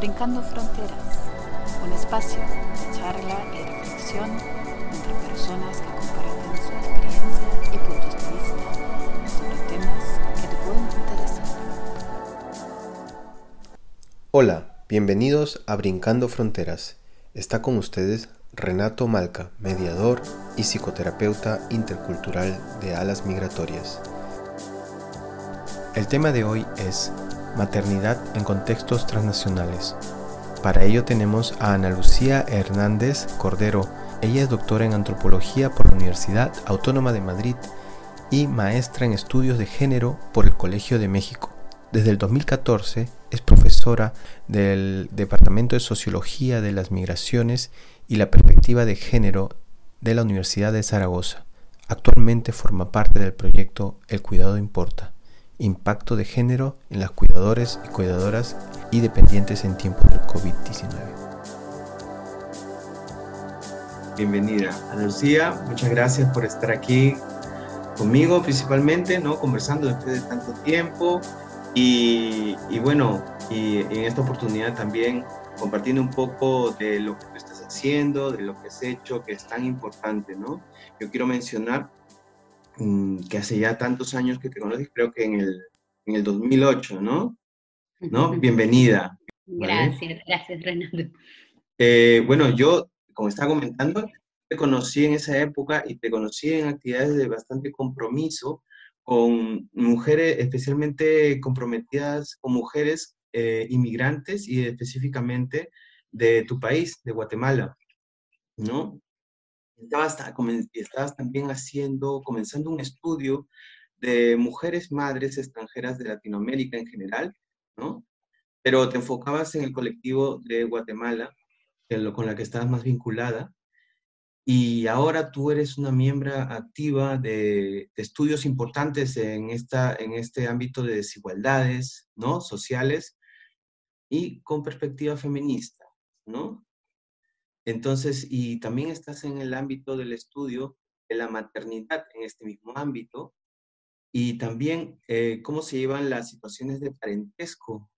Brincando Fronteras, un espacio de charla y reflexión entre personas que comparten su experiencia y puntos de vista sobre temas que te pueden interesar. Hola, bienvenidos a Brincando Fronteras. Está con ustedes Renato Malca, mediador y psicoterapeuta intercultural de alas migratorias. El tema de hoy es Maternidad en contextos transnacionales. Para ello tenemos a Ana Lucía Hernández Cordero. Ella es doctora en antropología por la Universidad Autónoma de Madrid y maestra en estudios de género por el Colegio de México. Desde el 2014 es profesora del Departamento de Sociología de las Migraciones y la Perspectiva de Género de la Universidad de Zaragoza. Actualmente forma parte del proyecto El Cuidado Importa impacto de género en las cuidadores y cuidadoras y dependientes en tiempos del COVID-19. Bienvenida, Lucía. Muchas gracias por estar aquí conmigo principalmente, ¿no? Conversando después de tanto tiempo y, y bueno, y en esta oportunidad también compartiendo un poco de lo que tú estás haciendo, de lo que has hecho, que es tan importante, ¿no? Yo quiero mencionar que hace ya tantos años que te conoces, creo que en el, en el 2008, ¿no? ¿No? Bienvenida. Gracias, gracias, Renato. Eh, bueno, yo, como estaba comentando, te conocí en esa época y te conocí en actividades de bastante compromiso con mujeres, especialmente comprometidas con mujeres eh, inmigrantes y específicamente de tu país, de Guatemala, ¿no? Estabas, también haciendo, comenzando un estudio de mujeres madres extranjeras de Latinoamérica en general, ¿no? Pero te enfocabas en el colectivo de Guatemala, con la que estabas más vinculada, y ahora tú eres una miembro activa de, de, estudios importantes en, esta, en este ámbito de desigualdades, ¿no? Sociales y con perspectiva feminista, ¿no? Entonces, y también estás en el ámbito del estudio de la maternidad en este mismo ámbito y también eh, cómo se llevan las situaciones de parentesco,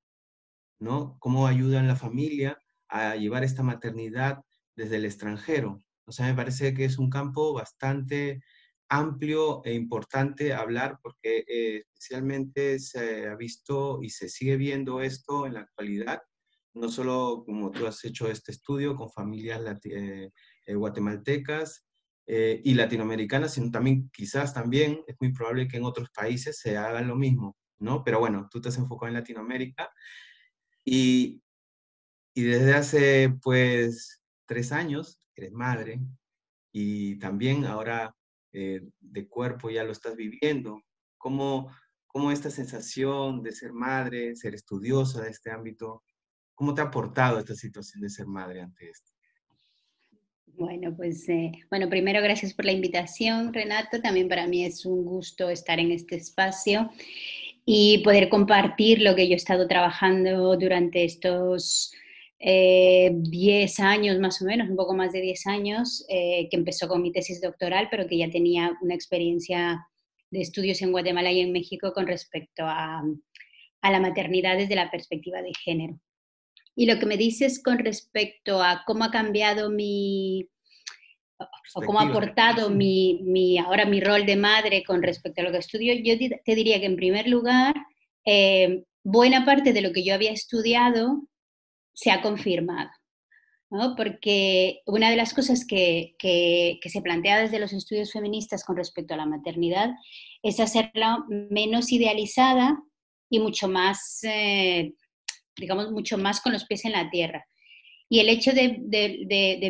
¿no? Cómo ayudan la familia a llevar esta maternidad desde el extranjero. O sea, me parece que es un campo bastante amplio e importante hablar porque eh, especialmente se ha visto y se sigue viendo esto en la actualidad no solo como tú has hecho este estudio con familias eh, eh, guatemaltecas eh, y latinoamericanas, sino también quizás también es muy probable que en otros países se haga lo mismo, ¿no? Pero bueno, tú te has enfocado en Latinoamérica y, y desde hace pues tres años eres madre y también ahora de cuerpo ya lo estás viviendo. ¿Cómo, ¿Cómo esta sensación de ser madre, ser estudiosa de este ámbito, ¿Cómo te ha aportado esta situación de ser madre ante esto? Bueno, pues eh, bueno, primero gracias por la invitación, Renato. También para mí es un gusto estar en este espacio y poder compartir lo que yo he estado trabajando durante estos 10 eh, años más o menos, un poco más de 10 años, eh, que empezó con mi tesis doctoral, pero que ya tenía una experiencia de estudios en Guatemala y en México con respecto a, a la maternidad desde la perspectiva de género. Y lo que me dices con respecto a cómo ha cambiado mi, o cómo ha aportado mi, mi, ahora mi rol de madre con respecto a lo que estudio, yo te diría que en primer lugar, eh, buena parte de lo que yo había estudiado se ha confirmado. ¿no? Porque una de las cosas que, que, se plantea desde los estudios feministas con respecto a la maternidad es hacerla menos idealizada y mucho más eh, digamos, mucho más con los pies en la tierra. Y el hecho de,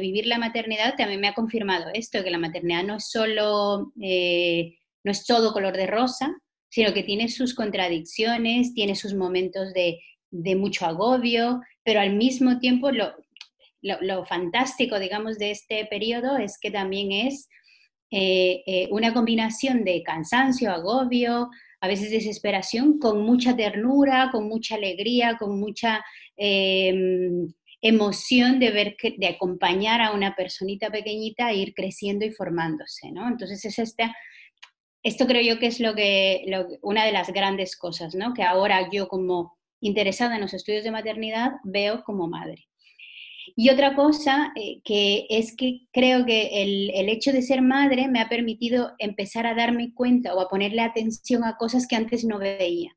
vivir la maternidad también me ha confirmado esto, que la maternidad no es solo, eh, no es todo color de rosa, sino que tiene sus contradicciones, tiene sus momentos de, mucho agobio, pero al mismo tiempo lo, lo, fantástico, digamos, de este periodo es que también es eh, eh, una combinación de cansancio, agobio, a veces desesperación, con mucha ternura, con mucha alegría, con mucha em, emoción de ver que, de acompañar a una personita pequeñita a ir creciendo y formándose, ¿no? Entonces es esta, esto creo yo que es lo que, una de las grandes cosas, ¿no? Que ahora yo como interesada en los estudios de maternidad, veo como madre. Y otra cosa eh, que es que creo que el, el, hecho de ser madre me ha permitido empezar a darme cuenta o a ponerle atención a cosas que antes no veía.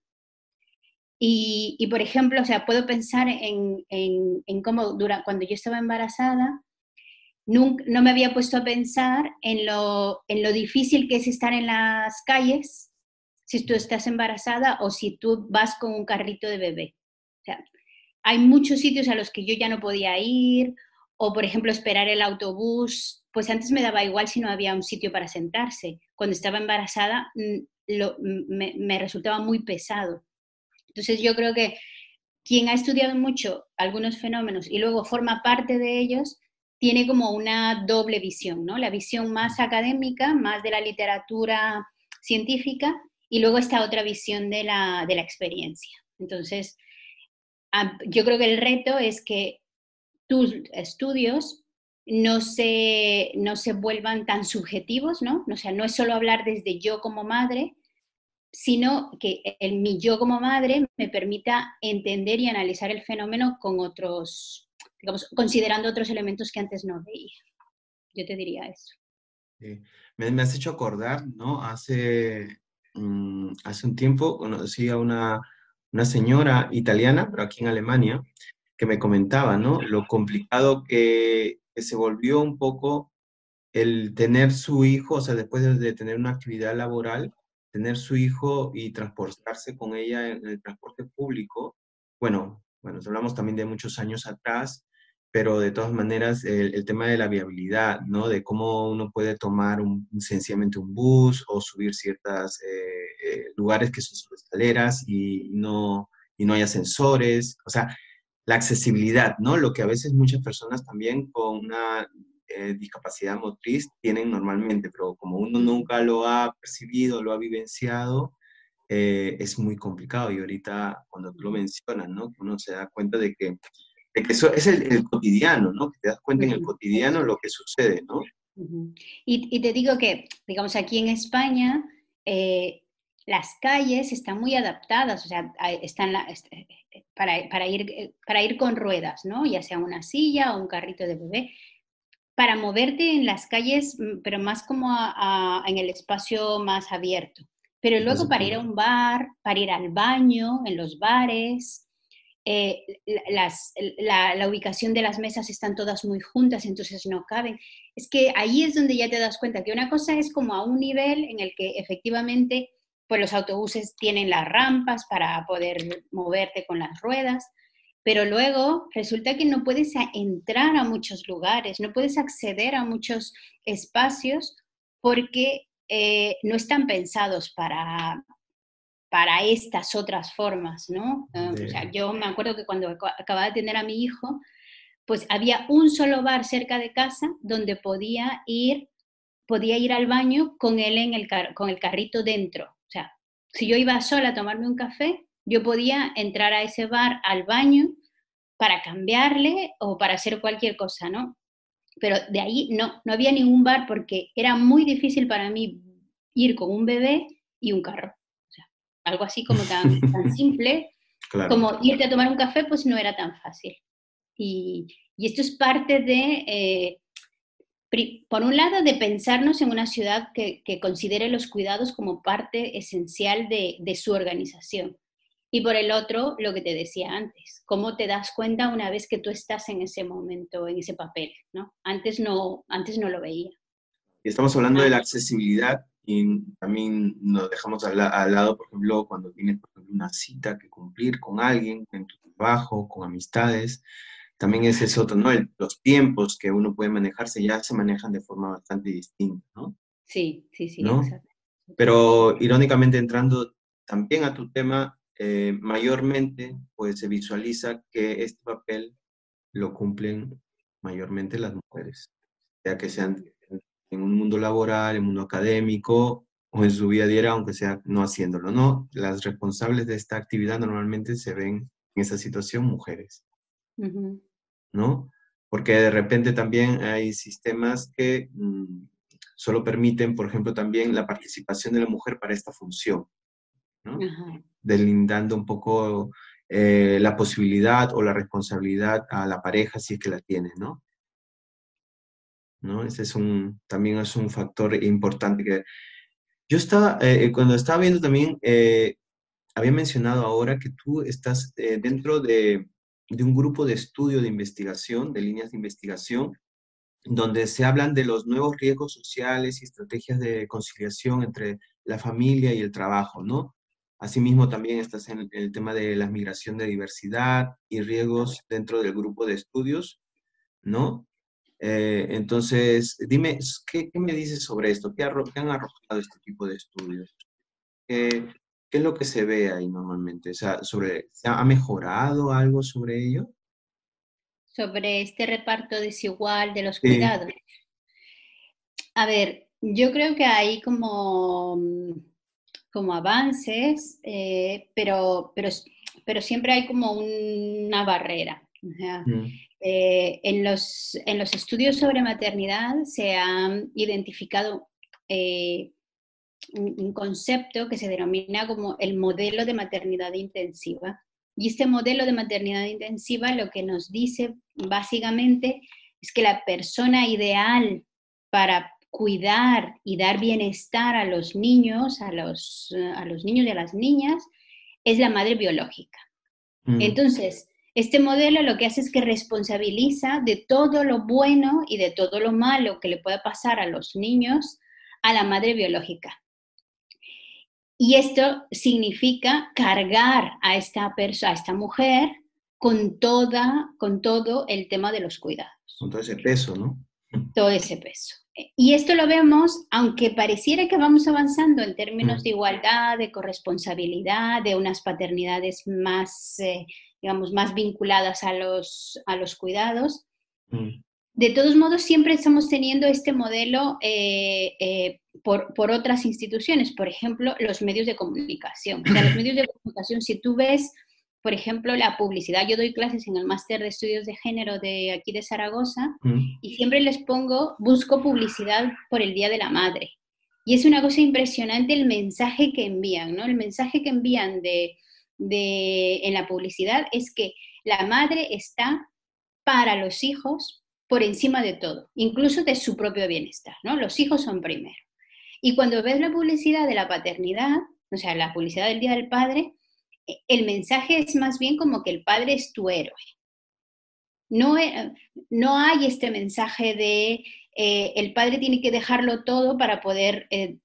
Y, y por ejemplo, o sea, puedo pensar en, en, en cómo dura, cuando yo estaba embarazada, nunca, no me había puesto a pensar en lo, en lo difícil que es estar en las calles si tú estás embarazada o si tú vas con un carrito de bebé. Hay muchos sitios a los que yo ya no podía ir, o por ejemplo esperar el autobús, pues antes me daba igual si no había un sitio para sentarse. Cuando estaba embarazada mm, lo, me, me, resultaba muy pesado. Entonces yo creo que quien ha estudiado mucho algunos fenómenos y luego forma parte de ellos, tiene como una doble visión, ¿no? La visión más académica, más de la literatura científica, y luego esta otra visión de la, de la experiencia. Entonces, yo creo que el reto es que tus estudios no se, no se vuelvan tan subjetivos, ¿no? O sea, no es solo hablar desde yo como madre, sino que el, mi yo como madre me permita entender y analizar el fenómeno con otros, digamos, considerando otros elementos que antes no veía. Yo te diría eso. Me, has hecho acordar, ¿no? Hace, um, hace un tiempo conocí a una una señora italiana, pero aquí en Alemania, que me comentaba, ¿no? Lo complicado que, que se volvió un poco el tener su hijo, o sea, después de, de, tener una actividad laboral, tener su hijo y transportarse con ella en el transporte público. Bueno, bueno, hablamos también de muchos años atrás, pero de todas maneras el, el, tema de la viabilidad, ¿no? De cómo uno puede tomar un, sencillamente un bus o subir ciertos eh, eh, lugares que son solo escaleras y no, y no hay ascensores, o sea, la accesibilidad, ¿no? Lo que a veces muchas personas también con una eh, discapacidad motriz tienen normalmente, pero como uno nunca lo ha percibido, lo ha vivenciado, eh, es muy complicado. Y ahorita cuando tú lo mencionas, ¿no? Uno se da cuenta de que de que eso es el, el, cotidiano, ¿no? Que te das cuenta en el cotidiano lo que sucede, ¿no? y, y, te digo que, digamos, aquí en España, eh, las calles están muy adaptadas, o sea, están la, eh, para, para, ir, eh, para ir con ruedas, ¿no? Ya sea una silla o un carrito de bebé, para moverte en las calles, mm, pero más como a, a, en el espacio más abierto. Pero luego para ir a un bar, para ir al baño, en los bares, eh, las, la, ubicación de las mesas están todas muy juntas, entonces no caben. Es que ahí es donde ya te das cuenta que una cosa es como a un nivel en el que efectivamente pues los autobuses tienen las rampas para poder moverte con las ruedas, pero luego resulta que no puedes entrar a muchos lugares, no puedes acceder a muchos espacios porque eh, no están pensados para, para estas otras formas, ¿no? Uh, o sea, yo me acuerdo que cuando acababa de tener a mi hijo, pues había un solo bar cerca de casa donde podía ir, podía ir al baño con él en el, car con el carrito dentro. O sea, si yo iba sola a tomarme un café, yo podía entrar a ese bar al baño para cambiarle o para hacer cualquier cosa, ¿no? Pero de ahí no, no había ningún bar porque era muy difícil para mí ir con un bebé y un carro algo así como tan, tan simple, claro. como irte a tomar un café, pues no era tan fácil. Y, y esto es parte de, eh, por un lado, de pensarnos en una ciudad que, que, considere los cuidados como parte esencial de, de su organización. Y por el otro, lo que te decía antes, cómo te das cuenta una vez que tú estás en ese momento, en ese papel, ¿no? Antes no, antes no lo veía. Estamos hablando de la accesibilidad y también nos dejamos al, al, lado, por ejemplo, cuando tienes por ejemplo, una cita que cumplir con alguien, en tu trabajo, con amistades, también es eso otro, ¿no? El, los tiempos que uno puede manejarse ya se manejan de forma bastante distinta, ¿no? Sí, sí, sí. ¿no? Pero irónicamente entrando también a tu tema, eh, mayormente pues se visualiza que este papel lo cumplen mayormente las mujeres, ya que sean en un mundo laboral, en un mundo académico o en su vida diaria, aunque sea no haciéndolo, ¿no? Las responsables de esta actividad normalmente se ven en esa situación mujeres, uh -huh. ¿no? Porque de repente también hay sistemas que mmm, solo permiten, por ejemplo, también la participación de la mujer para esta función, ¿no? Uh -huh. Delindando un poco eh, la posibilidad o la responsabilidad a la pareja si es que la tiene, ¿no? ¿No? Ese es un, también es un factor importante que... Yo estaba, eh, cuando estaba viendo también, había mencionado ahora que tú estás dentro de, de un grupo de estudio de investigación, de líneas de investigación, donde se hablan de los nuevos riesgos sociales y estrategias de conciliación entre la familia y el trabajo, ¿no? Asimismo, también estás en el tema de la migración de diversidad y riesgos dentro del grupo de estudios, ¿no? Eh, entonces, dime, ¿qué, me dices sobre esto? ¿Qué, han arrojado este tipo de estudios? ¿Qué, es lo que se ve ahí normalmente? O sea, sobre, ¿Ha mejorado algo sobre ello? sobre este reparto desigual de los cuidados. A ver, yo creo que hay como, como avances, eh, pero, pero, pero siempre hay como una barrera. Mm. Eh, en, los, en los estudios sobre maternidad se ha identificado eh, un concepto que se denomina como el modelo de maternidad intensiva, y este modelo de maternidad intensiva lo que nos dice básicamente es que la persona ideal para cuidar y dar bienestar a los niños, a los, a los niños y a las niñas, es la madre biológica. Mm. Entonces, este modelo lo que hace es que responsabiliza de todo lo bueno y de todo lo malo que le pueda pasar a los niños a la madre biológica. Y esto significa cargar a esta persona, a esta mujer, con, toda, con todo el tema de los cuidados. Con todo ese peso, ¿no? Todo ese peso. Y esto lo vemos, aunque pareciera que vamos avanzando en términos mm. de igualdad, de corresponsabilidad, de unas paternidades más, eh, digamos, más vinculadas a los, a los cuidados, mm de todos modos, siempre estamos teniendo este modelo eh, eh, por, otras instituciones, por ejemplo, los medios de comunicación. O sea, los medios de comunicación, si tú ves, por ejemplo, la publicidad, yo doy clases en el máster de estudios de género de aquí de Zaragoza mm. y siempre les pongo, busco publicidad por el Día de la Madre. Y es una cosa impresionante el mensaje que envían, ¿no? El mensaje que envían de, de, en la publicidad es que la madre está para los hijos, por encima de todo, incluso de su propio bienestar, ¿no? Los hijos son primero. Y cuando ves la publicidad de la paternidad, o sea, la publicidad del Día del Padre, e, el mensaje es más bien como que el padre es tu héroe. No, e, no hay este mensaje de eh, el padre tiene que dejarlo todo para poder, eh,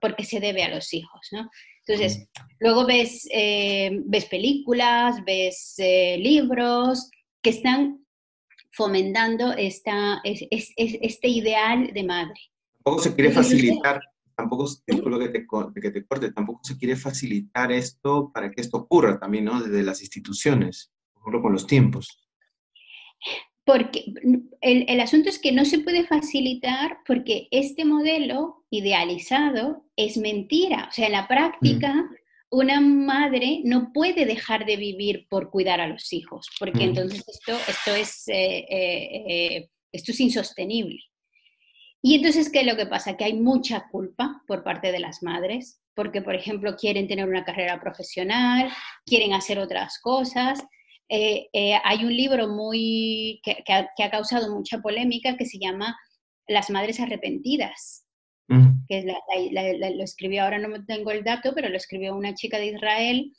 porque se debe a los hijos, ¿no? Entonces, luego ves, eh, ves películas, ves libros que están fomentando esta, este ideal de madre. Tampoco se quiere facilitar, tampoco, lo que te, que te corte, tampoco se quiere facilitar esto para que esto ocurra también, ¿no? Desde las instituciones, por ejemplo, con los tiempos. Porque el, el, asunto es que no se puede facilitar porque este modelo idealizado es mentira. O sea, en la práctica, mm una madre no puede dejar de vivir por cuidar a los hijos, porque entonces esto, esto, es, eh, eh, eh, esto es insostenible. Y entonces, ¿qué es lo que pasa? Que hay mucha culpa por parte de las madres, porque, por ejemplo, quieren tener una carrera profesional, quieren hacer otras cosas. Hay un libro muy, que, ha, causado mucha polémica que se llama Las Madres Arrepentidas, que lo escribió, ahora no tengo el dato, pero lo escribió una chica de Israel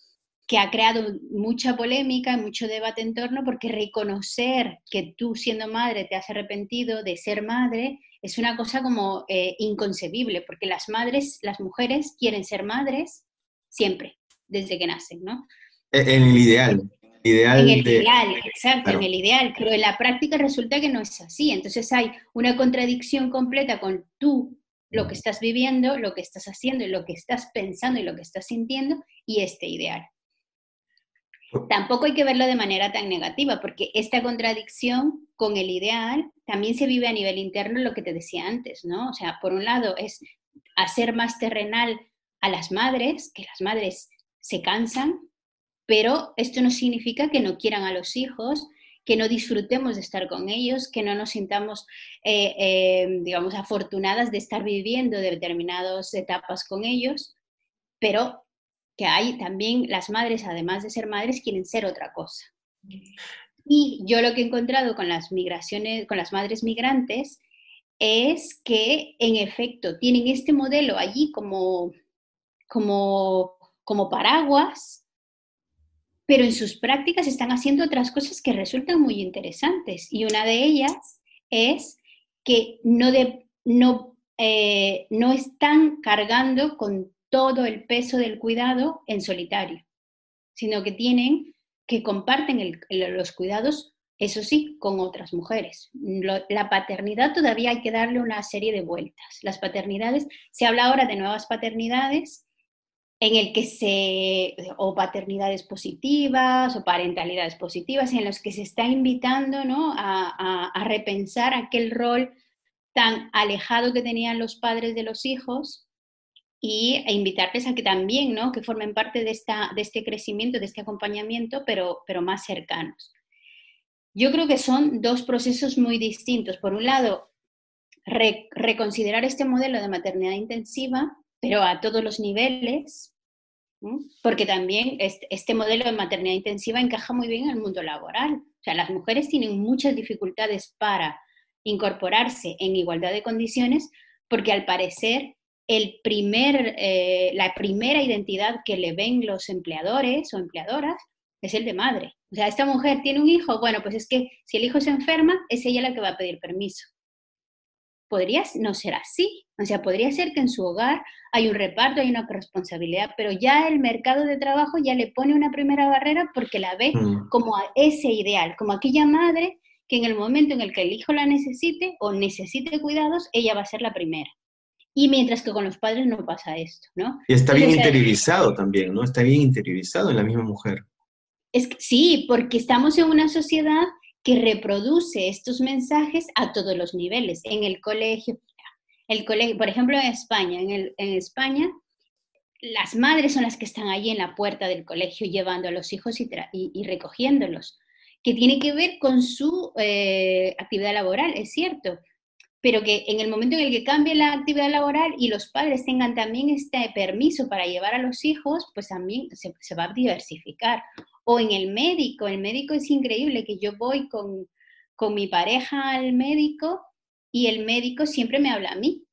que ha creado mucha polémica y mucho debate en torno porque reconocer que tú siendo madre te has arrepentido de ser madre es una cosa como eh, inconcebible, porque las madres, las mujeres quieren ser madres siempre, desde que nacen, ¿no? E, en el ideal. Ideal en el ideal, exacto, en el ideal, pero en la práctica resulta que no es así. Entonces hay una contradicción completa con tú lo que estás viviendo, lo que estás haciendo y lo que estás pensando y lo que estás sintiendo y este ideal. Tampoco hay que verlo de manera tan negativa, porque esta contradicción con el ideal también se vive a nivel interno, lo que te decía antes, ¿no? O sea, por un lado es hacer más terrenal a las madres, que las madres se cansan, pero esto no significa que no quieran a los hijos, que no disfrutemos de estar con ellos, que no nos sintamos, eh, eh, digamos, afortunadas de estar viviendo determinadas etapas con ellos, pero que hay también las madres, además de ser madres, quieren ser otra cosa. Y yo lo que he encontrado con las migraciones, con las madres migrantes, es que en efecto tienen este modelo allí como, como, como paraguas, pero en sus prácticas están haciendo otras cosas que resultan muy interesantes. Y una de ellas es que no, no, eh, no están cargando con todo el peso del cuidado en solitario, sino que tienen que comparten los cuidados, eso sí, con otras mujeres. la paternidad todavía hay que darle una serie de vueltas. Las paternidades, se habla ahora de nuevas paternidades en el que se, o paternidades positivas o parentalidades positivas, en los que se está invitando ¿no? a, a repensar aquel rol tan alejado que tenían los padres de los hijos y e invitarles a que también, ¿no? Que formen parte de, esta, de este crecimiento, de este acompañamiento, pero, pero más cercanos. Yo creo que son dos procesos muy distintos. Por un lado, reconsiderar este modelo de maternidad intensiva, pero a todos los niveles, porque también este, modelo de maternidad intensiva encaja muy bien en el mundo laboral. O sea, las mujeres tienen muchas dificultades para incorporarse en igualdad de condiciones porque al parecer el primer, eh, la primera identidad que le ven los empleadores o empleadoras es el de madre. O sea, esta mujer tiene un hijo, bueno, pues es que si el hijo se enferma, es ella la que va a pedir permiso. Podría no ser así. O sea, podría ser que en su hogar hay un reparto, hay una responsabilidad, pero ya el mercado de trabajo ya le pone una primera barrera porque la ve mm. como ese ideal, como aquella madre que en el momento en el que el hijo la necesite o necesite cuidados, ella va a ser la primera. Y mientras que con los padres no pasa esto, ¿no? Y está bien interiorizado también, ¿no? Está bien interiorizado en la misma mujer. Es sí, porque estamos en una sociedad que reproduce estos mensajes a todos los niveles, en el colegio, el colegio, por ejemplo, en España, en, España, las madres son las que están allí en la puerta del colegio llevando a los hijos y, y, recogiéndolos, que tiene que ver con su eh, actividad laboral, es cierto, pero que en el momento en el que cambie la actividad laboral y los padres tengan también este permiso para llevar a los hijos, pues también se, va a diversificar. O en el médico, el médico es increíble que yo voy con, con mi pareja al médico y el médico siempre me habla a mí.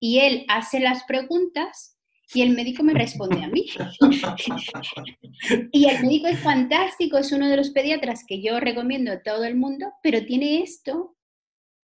Y él hace las preguntas y el médico me responde a mí. y el médico es fantástico, es uno de los pediatras que yo recomiendo a todo el mundo, pero tiene esto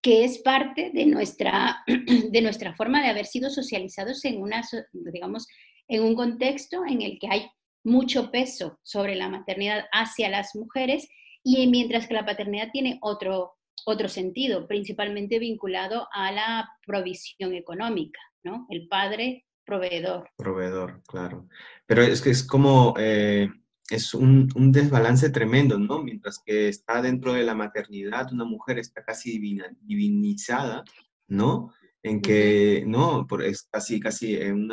que es parte de nuestra, de nuestra forma de haber sido socializados en, una, digamos, en un contexto en el que hay mucho peso sobre la maternidad hacia las mujeres y mientras que la paternidad tiene otro, otro sentido, principalmente vinculado a la provisión económica, ¿no? El padre proveedor. Proveedor, claro. Pero es que es como... Eh, es un, desbalance tremendo, ¿no? Mientras que está dentro de la maternidad, una mujer está casi divinizada, ¿no? En que, ¿no? Por, es casi, casi un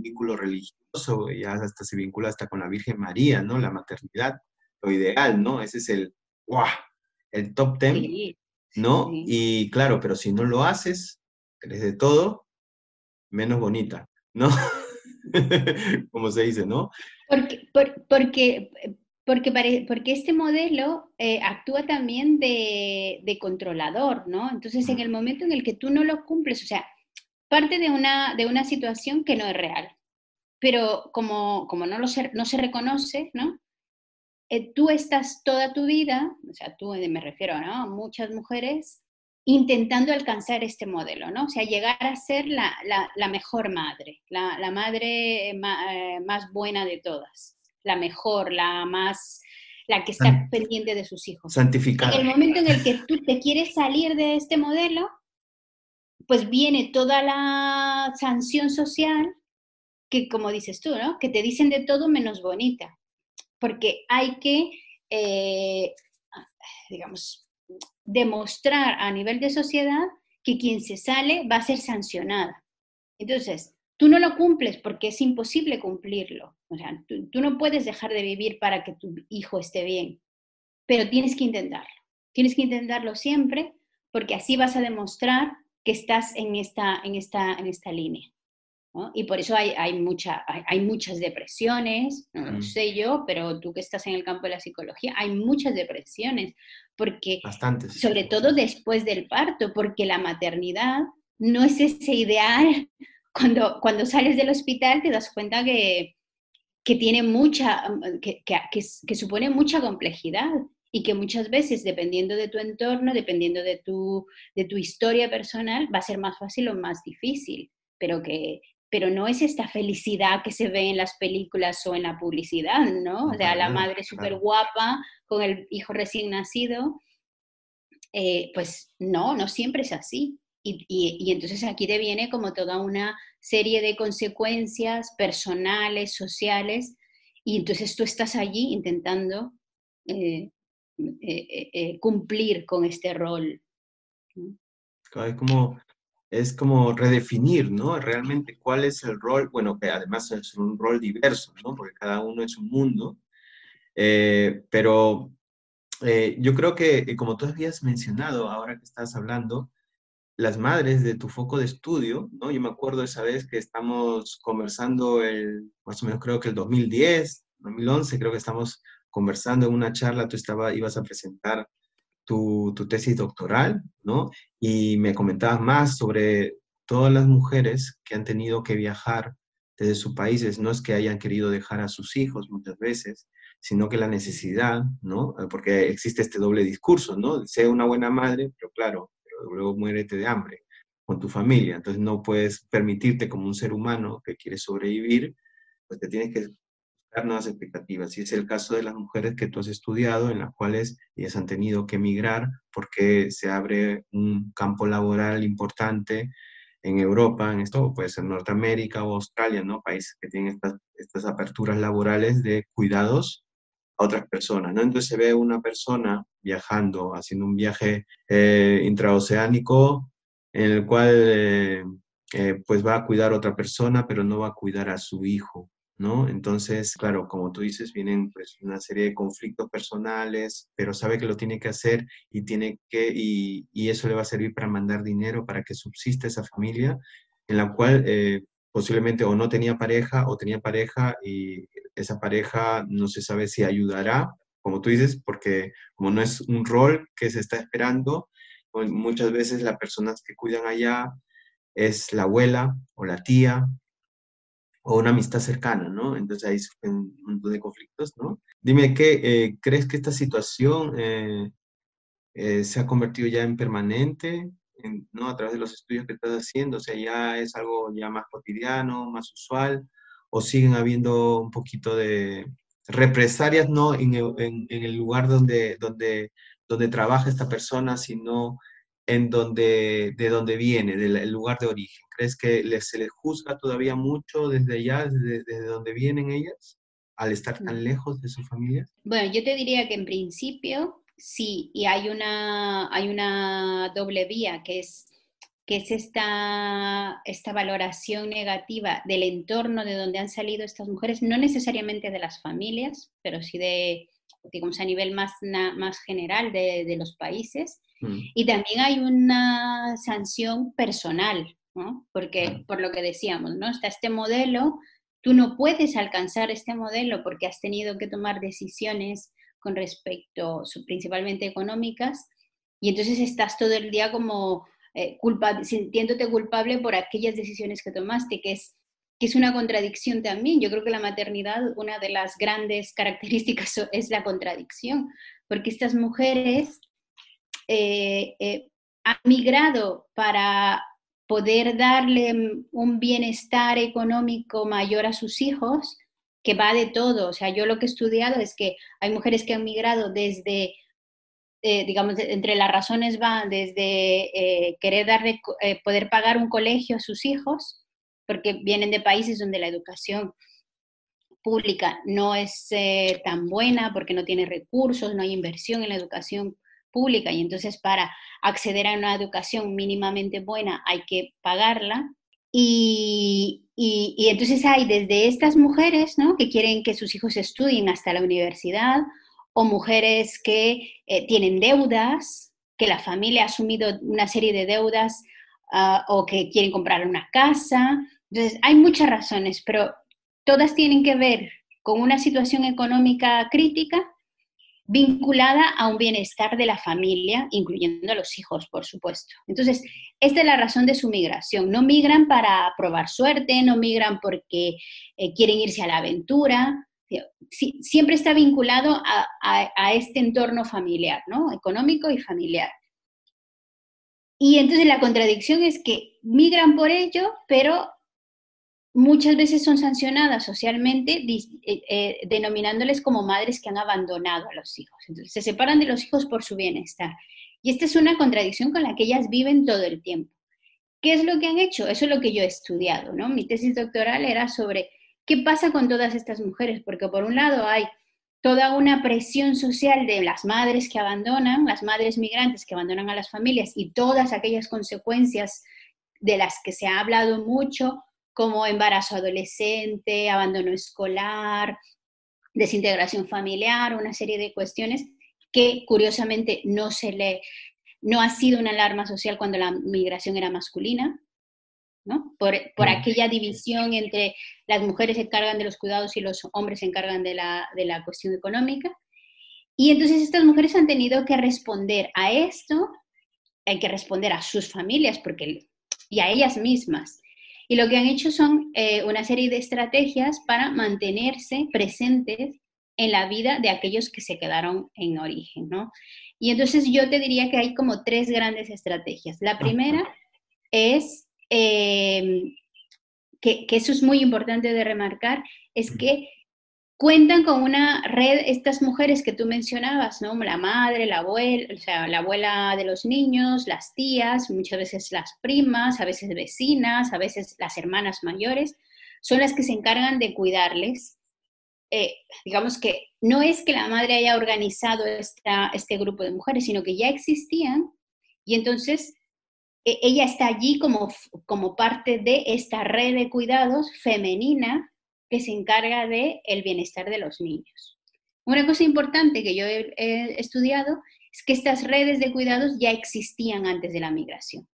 vínculo religioso, ya hasta se vincula hasta con la Virgen María, ¿no? La maternidad, lo ideal, ¿no? Ese es el, ¡guau! El top ten, ¿no? Y claro, pero si no lo haces, eres de todo, menos bonita, ¿no? Como se dice, ¿no? Porque, porque, porque, porque este modelo eh, actúa también de, controlador, ¿no? Entonces, en el momento en el que tú no lo cumples, o sea, parte de una, de una situación que no es real, pero como, como no, lo se, no se reconoce, ¿no? Eh, tú estás toda tu vida, o sea, tú me refiero, ¿no? Muchas mujeres intentando alcanzar este modelo, ¿no? O sea, llegar a ser la, mejor madre, la, madre eh, más buena de todas, la mejor, la más, la que está pendiente de sus hijos. Santificada. En el momento en el que tú te quieres salir de este modelo, pues viene toda la sanción social que, como dices tú, ¿no? Que te dicen de todo menos bonita, porque hay que, eh, digamos, demostrar a nivel de sociedad que quien se sale va a ser sancionada. Entonces, tú no lo cumples porque es imposible cumplirlo. O sea, tú, no puedes dejar de vivir para que tu hijo esté bien, pero tienes que intentarlo. Tienes que intentarlo siempre porque así vas a demostrar que estás en esta, en esta, en esta línea. Y por eso hay, hay, mucha, hay, muchas depresiones, no lo mm. sé yo, pero tú que estás en el campo de la psicología, hay muchas depresiones, porque, Bastantes. sobre todo después del parto, porque la maternidad no es ese ideal. Cuando, cuando sales del hospital te das cuenta que, que tiene mucha, que, que, que, supone mucha complejidad y que muchas veces, dependiendo de tu entorno, dependiendo de tu, de tu historia personal, va a ser más fácil o más difícil, pero que, pero no es esta felicidad que se ve en las películas o en la publicidad, ¿no? O sea, la madre súper guapa con el hijo recién nacido, eh, pues no, no siempre es así. Y, y, entonces aquí te viene como toda una serie de consecuencias personales, sociales, y entonces tú estás allí intentando eh, eh, cumplir con este rol. Es como es como redefinir, ¿no? Realmente cuál es el rol, bueno, que además es un rol diverso, ¿no? Porque cada uno es un mundo, eh, pero eh, yo creo que, eh, como tú habías mencionado ahora que estás hablando, las madres de tu foco de estudio, ¿no? Yo me acuerdo esa vez que estamos conversando, el, más o menos creo que el 2010, 2011, creo que estamos conversando en una charla, tú estaba, ibas a presentar tu, tesis doctoral, ¿no? Y me comentabas más sobre todas las mujeres que han tenido que viajar desde sus países. No es que hayan querido dejar a sus hijos muchas veces, sino que la necesidad, ¿no? Porque existe este doble discurso, ¿no? Sea una buena madre, pero claro, luego muérete de hambre con tu familia. Entonces no puedes permitirte como un ser humano que quiere sobrevivir, pues te tienes que nuevas expectativas. Y es el caso de las mujeres que tú has estudiado, en las cuales ellas han tenido que emigrar porque se abre un campo laboral importante en Europa, en esto puede ser Norteamérica o Australia, ¿no? Países que tienen estas, estas aperturas laborales de cuidados a otras personas, ¿no? Entonces se ve una persona viajando, haciendo un viaje eh, intraoceánico en el cual eh, eh, pues va a cuidar a otra persona, pero no va a cuidar a su hijo, ¿no? Entonces, claro, como tú dices, vienen pues una serie de conflictos personales, pero sabe que lo tiene que hacer y tiene que, y, eso le va a servir para mandar dinero para que subsista esa familia en la cual eh, posiblemente o no tenía pareja o tenía pareja y esa pareja no se sabe si ayudará, como tú dices, porque como no es un rol que se está esperando, pues muchas veces las personas que cuidan allá es la abuela o la tía o una amistad cercana, ¿no? Entonces ahí surgen un montón de conflictos, ¿no? Dime, ¿qué, eh, ¿crees que esta situación eh, eh, se ha convertido ya en permanente, ¿no? A través de los estudios que estás haciendo, o sea, ya es algo ya más cotidiano, más usual, o siguen habiendo un poquito de represalias, no en el, lugar donde, donde, donde trabaja esta persona, sino en donde, de donde viene, del lugar de origen? ¿Crees que se les juzga todavía mucho desde allá, desde, desde donde vienen ellas, al estar tan lejos de su familia? Bueno, yo te diría que en principio sí, y hay una, hay una doble vía, que es, que es esta, esta valoración negativa del entorno de donde han salido estas mujeres, no necesariamente de las familias, pero sí de, digamos, a nivel más, más general de, de los países Mm. Y también hay una sanción personal, ¿no? Porque, por lo que decíamos, ¿no? Está este modelo, tú no puedes alcanzar este modelo porque has tenido que tomar decisiones con respecto, principalmente económicas, y entonces estás todo el día como eh, culpa, sintiéndote culpable por aquellas decisiones que tomaste, que es, que es una contradicción también. Yo creo que la maternidad, una de las grandes características es la contradicción, porque estas mujeres eh, eh, ha migrado para poder darle un bienestar económico mayor a sus hijos, que va de todo. O sea, yo lo que he estudiado es que hay mujeres que han migrado desde, eh, digamos, entre las razones van desde querer darle, poder pagar un colegio a sus hijos, porque vienen de países donde la educación pública no es tan buena, porque no tiene recursos, no hay inversión en la educación pública y entonces para acceder a una educación mínimamente buena hay que pagarla. Y, y, entonces hay desde estas mujeres ¿no? que quieren que sus hijos estudien hasta la universidad o mujeres que eh, tienen deudas, que la familia ha asumido una serie de deudas ah, o que quieren comprar una casa, Entonces, hay muchas razones, pero todas tienen que ver con una situación económica crítica vinculada a un bienestar de la familia, incluyendo a los hijos, por supuesto. Entonces, esta es la razón de su migración. No migran para probar suerte, no migran porque eh, quieren irse a la aventura. Siempre está vinculado a, este entorno familiar, ¿no? Económico y familiar. Y entonces la contradicción es que migran por ello, pero muchas veces son sancionadas socialmente eh, eh, denominándoles como madres que han abandonado a los hijos. Entonces, se separan de los hijos por su bienestar. Y esta es una contradicción con la que ellas viven todo el tiempo. ¿Qué es lo que han hecho? Eso es lo que yo he estudiado, ¿no? Mi tesis doctoral era sobre qué pasa con todas estas mujeres, porque por un lado hay toda una presión social de las madres que abandonan, las madres migrantes que abandonan a las familias y todas aquellas consecuencias de las que se ha hablado mucho, como embarazo adolescente, abandono escolar, desintegración familiar, una serie de cuestiones que curiosamente no se le no ha sido una alarma social cuando la migración era masculina, ¿no? Por, por, aquella división entre las mujeres se encargan de los cuidados y los hombres se encargan de la, de la cuestión económica. Y entonces estas mujeres han tenido que responder a esto, hay que responder a sus familias porque, y a ellas mismas. Y lo que han hecho son eh, una serie de estrategias para mantenerse presentes en la vida de aquellos que se quedaron en origen, ¿no? Y entonces yo te diría que hay como tres grandes estrategias. La primera es, em, que, que, eso es muy importante de remarcar, es que cuentan con una red, estas mujeres que tú mencionabas, ¿no? La madre, la abuela, o sea, la abuela de los niños, las tías, muchas veces las primas, a veces vecinas, a veces las hermanas mayores, son las que se encargan de cuidarles. Eh, digamos que no es que la madre haya organizado esta, este grupo de mujeres, sino que ya existían y entonces ella está allí como, como parte de esta red de cuidados femenina que se encarga del el bienestar de los niños. Una cosa importante que yo he, estudiado es que estas redes de cuidados ya existían antes de la migración,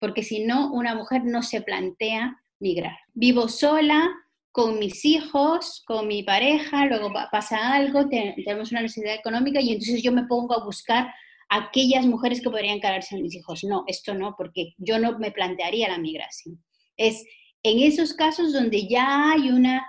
porque si no, una mujer no se plantea migrar. Vivo sola, con mis hijos, con mi pareja, luego pasa algo, tenemos una necesidad económica y entonces yo me pongo a buscar aquellas mujeres que podrían encargarse de mis hijos. No, esto no, porque yo no me plantearía la migración. Es en esos casos donde ya hay una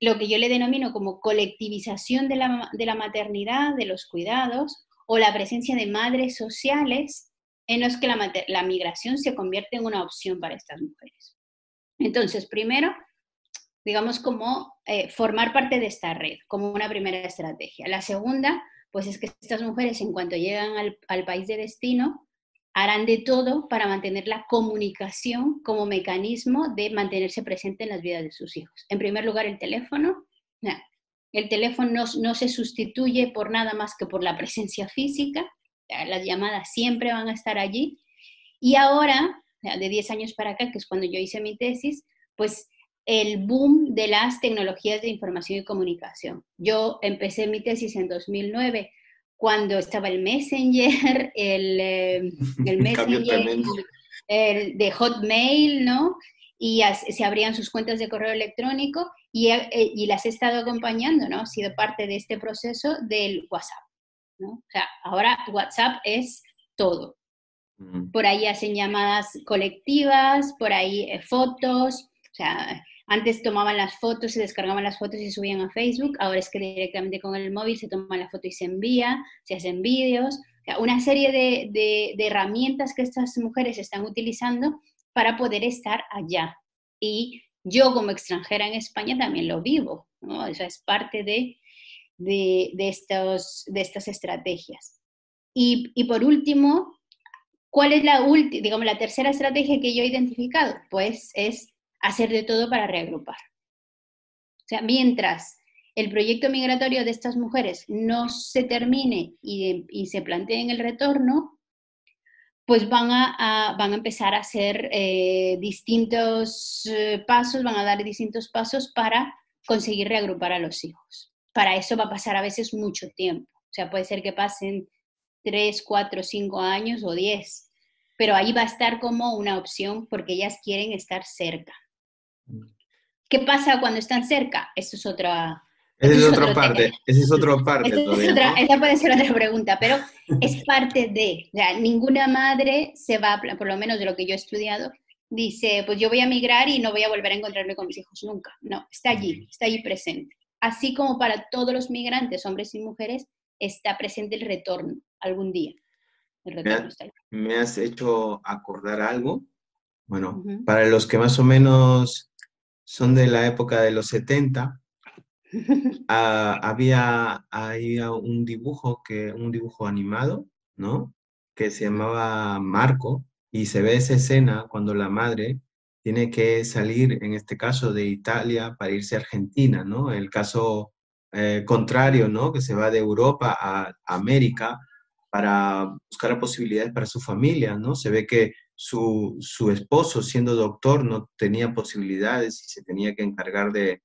lo que yo le denomino como colectivización de la, de la maternidad, de los cuidados, o la presencia de madres sociales en los que la, la migración se convierte en una opción para estas mujeres. Entonces, primero, digamos, como eh, formar parte de esta red, como una primera estrategia. La segunda, pues es que estas mujeres, en cuanto llegan al, país de destino, harán de todo para mantener la comunicación como mecanismo de mantenerse presente en las vidas de sus hijos. En primer lugar, el teléfono. El teléfono no, se sustituye por nada más que por la presencia física. Las llamadas siempre van a estar allí. Y ahora, de 10 años para acá, que es cuando yo hice mi tesis, pues el boom de las tecnologías de información y comunicación. Yo empecé mi tesis en 2009 cuando estaba el Messenger, el, eh, el Messenger el de Hotmail, ¿no? Y se abrían sus cuentas de correo electrónico y, eh, y, las he estado acompañando, ¿no? Ha sido parte de este proceso del WhatsApp, ¿no? O sea, ahora WhatsApp es todo. Por ahí hacen llamadas colectivas, por ahí eh, fotos, o sea, antes tomaban las fotos, se descargaban las fotos y subían a Facebook, ahora es que directamente con el móvil se toma la foto y se envía, se hacen vídeos, una serie de, herramientas que estas mujeres están utilizando para poder estar allá. Y yo como extranjera en España también lo vivo, ¿no? Eso es parte de, estos, de estas estrategias. Y, por último, ¿cuál es la, digamos, la tercera estrategia que yo he identificado? Pues es hacer de todo para reagrupar. O sea, mientras el proyecto migratorio de estas mujeres no se termine y, se planteen el retorno, pues van a, van a empezar a hacer eh, distintos eh, pasos, van a dar distintos pasos para conseguir reagrupar a los hijos. Para eso va a pasar a veces mucho tiempo. O sea, puede ser que pasen tres, cuatro, cinco años o diez, pero ahí va a estar como una opción porque ellas quieren estar cerca. ¿Qué pasa cuando están cerca? Eso es otra... Esa es, otra parte, esa es otra parte. Esa puede ser otra pregunta, pero es parte de, o sea, ninguna madre se va, por lo menos de lo que yo he estudiado, dice, pues yo voy a migrar y no voy a volver a encontrarme con mis hijos nunca. No, está allí, está allí presente. Así como para todos los migrantes, hombres y mujeres, está presente el retorno algún día. me, has hecho acordar algo. Bueno, para los que más o menos son de la época de los 70, ah, había, un dibujo, que, un dibujo animado, ¿no? Que se llamaba Marco, y se ve esa escena cuando la madre tiene que salir, en este caso, de Italia para irse a Argentina, ¿no? El caso eh, contrario, ¿no? Que se va de Europa a, América para buscar posibilidades para su familia, ¿no? Se ve que su, su, esposo, siendo doctor, no tenía posibilidades y se tenía que encargar de,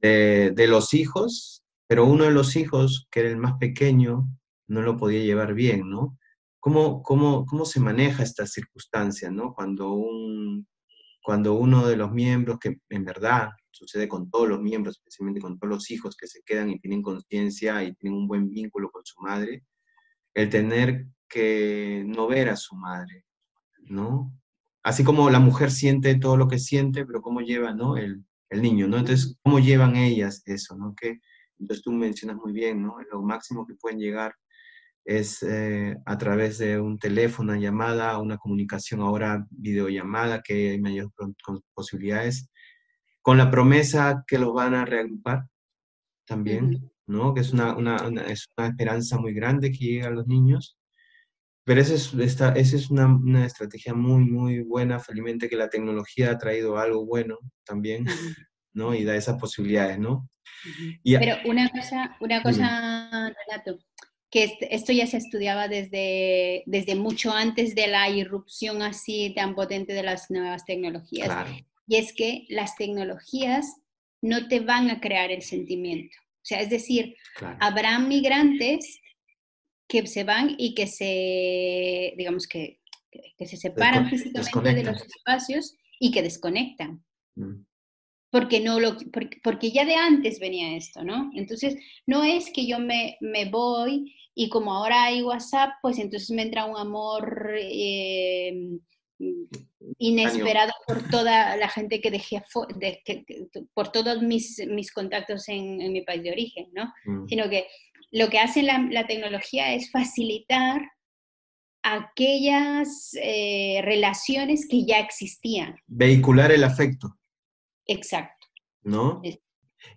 de, los hijos, pero uno de los hijos, que era el más pequeño, no lo podía llevar bien, ¿no? ¿Cómo, cómo, cómo se maneja esta circunstancia, ¿no? Cuando, un, cuando uno de los miembros, que en verdad sucede con todos los miembros, especialmente con todos los hijos que se quedan y tienen conciencia y tienen un buen vínculo con su madre, el tener que no ver a su madre, ¿no? Así como la mujer siente todo lo que siente, pero cómo lleva, ¿no? El, el niño, ¿no? Entonces, ¿cómo llevan ellas eso, ¿no? Que, entonces tú mencionas muy bien, ¿no? Lo máximo que pueden llegar es eh, a través de un teléfono, una llamada, una comunicación ahora videollamada, que hay mayores posibilidades, con la promesa que los van a reagrupar también, ¿no? Que es una, una, es una esperanza muy grande que llega a los niños. Pero esa es, esta, esa es una, una, estrategia muy, muy buena. Felizmente que la tecnología ha traído algo bueno también, ¿no? Y da esas posibilidades, ¿no? Pero una cosa, una cosa, Renato, que esto ya se estudiaba desde, desde mucho antes de la irrupción así tan potente de las nuevas tecnologías. Claro. Y es que las tecnologías no te van a crear el sentimiento. O sea, es decir, habrá migrantes que se van y que se, digamos que, que se separan físicamente de los espacios y que desconectan. Mm. Porque, no lo, porque, ya de antes venía esto, ¿no? Entonces, no es que yo me, me voy y como ahora hay WhatsApp, pues entonces me entra un amor eh, inesperado por toda la gente que dejé, por todos mis, mis contactos en, mi país de origen, ¿no? Mm. Sino que lo que hace la, tecnología es facilitar aquellas eh, relaciones que ya existían. Vehicular el afecto. Exacto. ¿No?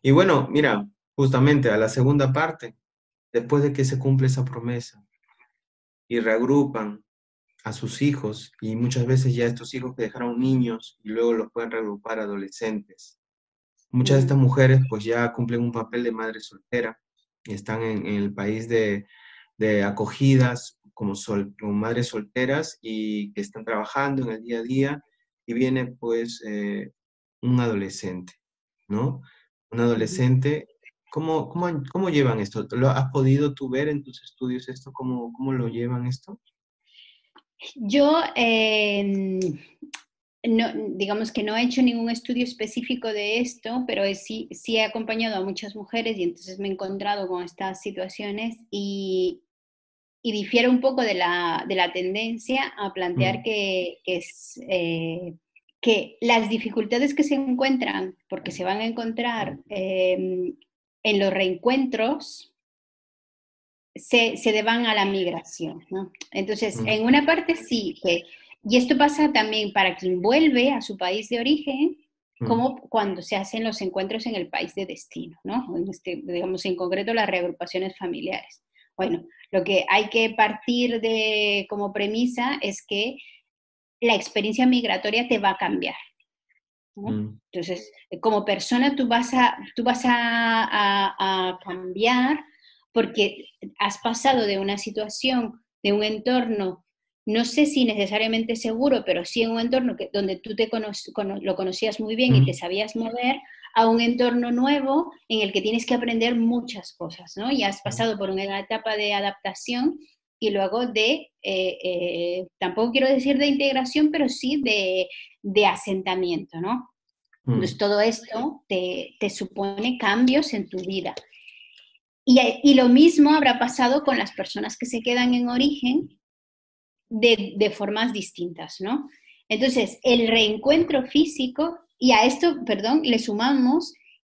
Y bueno, mira, justamente a la segunda parte, después de que se cumple esa promesa y reagrupan a sus hijos y muchas veces ya estos hijos que dejaron niños y luego los pueden reagrupar adolescentes. Muchas de estas mujeres pues ya cumplen un papel de madre soltera están en, el país de, acogidas como, como, madres solteras y que están trabajando en el día a día y viene pues eh, un adolescente, ¿no? Un adolescente ¿Cómo, cómo, cómo llevan esto? ¿Lo has podido tú ver en tus estudios esto? ¿Cómo, cómo lo llevan esto? Yo, em, no, digamos que no he hecho ningún estudio específico de esto, pero sí, sí he acompañado a muchas mujeres y entonces me he encontrado con estas situaciones y, y difiere un poco de la, de la tendencia a plantear mm. que, es, eh, que las dificultades que se encuentran, porque se van a encontrar eh, en los reencuentros se, se deban a la migración. ¿no? Entonces, mm. en una parte sí, que, y esto pasa también para quien vuelve a su país de origen, mm. como cuando se hacen los encuentros en el país de destino, ¿no? En este, digamos, en concreto las reagrupaciones familiares. Bueno, lo que hay que partir de como premisa es que la experiencia migratoria te va a cambiar. Mm. Entonces, como persona tú vas a, tú vas a, cambiar porque has pasado de una situación, de un entorno, no sé si necesariamente seguro, pero sí en un entorno que, donde tú te lo conocías muy bien y te sabías mover, a un entorno nuevo en el que tienes que aprender muchas cosas, ¿no? Y has pasado por una etapa de adaptación y luego de, eh, eh, tampoco quiero decir de integración, pero sí de, de asentamiento, ¿no? Mm. Entonces, todo esto te, te, supone cambios en tu vida. Y, y, lo mismo habrá pasado con las personas que se quedan en origen de, formas distintas, ¿no? Entonces, el reencuentro físico, y a esto, perdón, le sumamos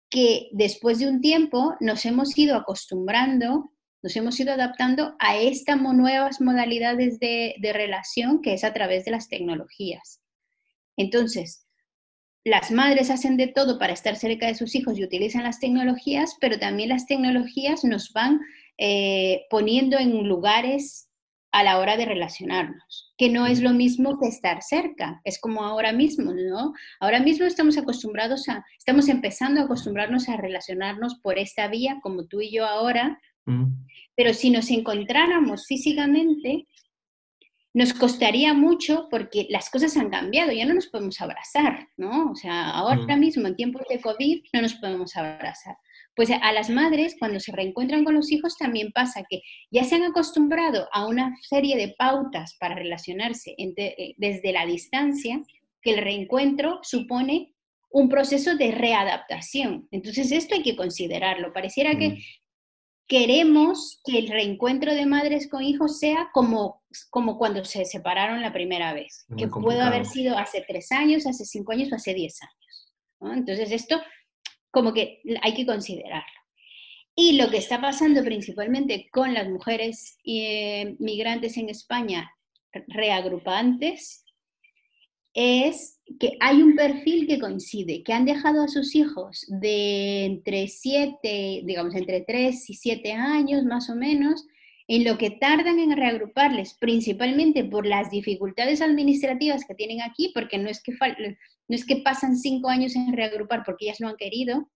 que después de un tiempo nos hemos ido acostumbrando, nos hemos ido adaptando a estas nuevas modalidades de, de relación que es a través de las tecnologías. Entonces, las madres hacen de todo para estar cerca de sus hijos y utilizan las tecnologías, pero también las tecnologías nos van eh, poniendo en lugares a la hora de relacionarnos, que no es lo mismo que estar cerca, es como ahora mismo, ¿no? Ahora mismo estamos acostumbrados a, estamos empezando a acostumbrarnos a relacionarnos por esta vía, como tú y yo ahora, pero si nos encontráramos físicamente, nos costaría mucho porque las cosas han cambiado, ya no nos podemos abrazar, ¿no? O sea, ahora mismo, en tiempos de COVID, no nos podemos abrazar. Pues a las madres, cuando se reencuentran con los hijos, también pasa que ya se han acostumbrado a una serie de pautas para relacionarse eh, desde la distancia, que el reencuentro supone un proceso de readaptación. Entonces, esto hay que considerarlo. Pareciera que mm queremos que el reencuentro de madres con hijos sea como, como cuando se separaron la primera vez, que puede haber sido hace tres años, hace cinco años o hace diez años. Entonces esto como que hay que considerarlo. Y lo que está pasando principalmente con las mujeres eh, migrantes en España reagrupantes es que hay un perfil que coincide, que han dejado a sus hijos de entre siete, digamos, entre tres y siete años más o menos, en lo que tardan en reagruparles, principalmente por las dificultades administrativas que tienen aquí, porque no es que, no es que pasan cinco años en reagrupar porque ellas no han querido,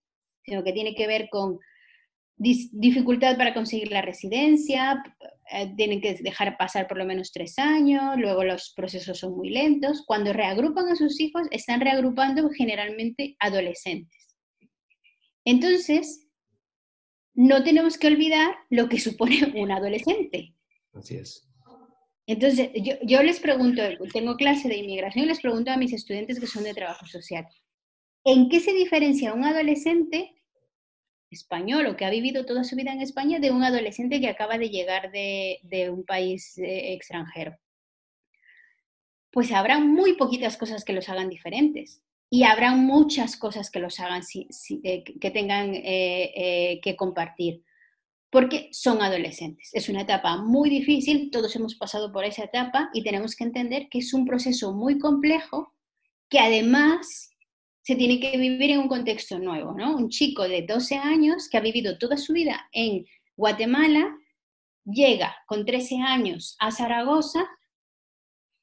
sino que tiene que ver con dificultad para conseguir la residencia, eh, tienen que dejar pasar por lo menos tres años, luego los procesos son muy lentos. Cuando reagrupan a sus hijos, están reagrupando generalmente adolescentes. Entonces, no tenemos que olvidar lo que supone un adolescente. Así es. Entonces, yo, yo les pregunto, tengo clase de inmigración y les pregunto a mis estudiantes que son de trabajo social, ¿en qué se diferencia un adolescente español o que ha vivido toda su vida en España de un adolescente que acaba de llegar de, un país eh, extranjero. Pues habrá muy poquitas cosas que los hagan diferentes y habrá muchas cosas que los hagan eh, que tengan eh, que compartir porque son adolescentes. Es una etapa muy difícil, todos hemos pasado por esa etapa y tenemos que entender que es un proceso muy complejo que además se tiene que vivir en un contexto nuevo, ¿no? Un chico de 12 años que ha vivido toda su vida en Guatemala, llega con 13 años a Zaragoza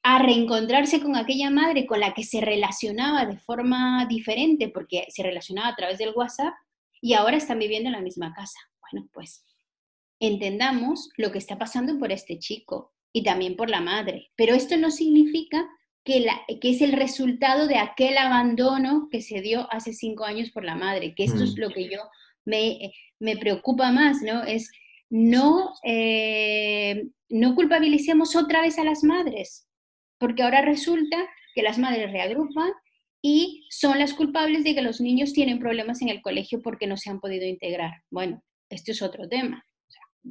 a reencontrarse con aquella madre con la que se relacionaba de forma diferente, porque se relacionaba a través del WhatsApp, y ahora están viviendo en la misma casa. Bueno, pues entendamos lo que está pasando por este chico y también por la madre, pero esto no significa que, la, que, es el resultado de aquel abandono que se dio hace cinco años por la madre, que esto es mm. lo que yo me, me preocupa más, ¿no? Es no, eh, no culpabilicemos otra vez a las madres, porque ahora resulta que las madres reagrupan y son las culpables de que los niños tienen problemas en el colegio porque no se han podido integrar. Bueno, esto es otro tema.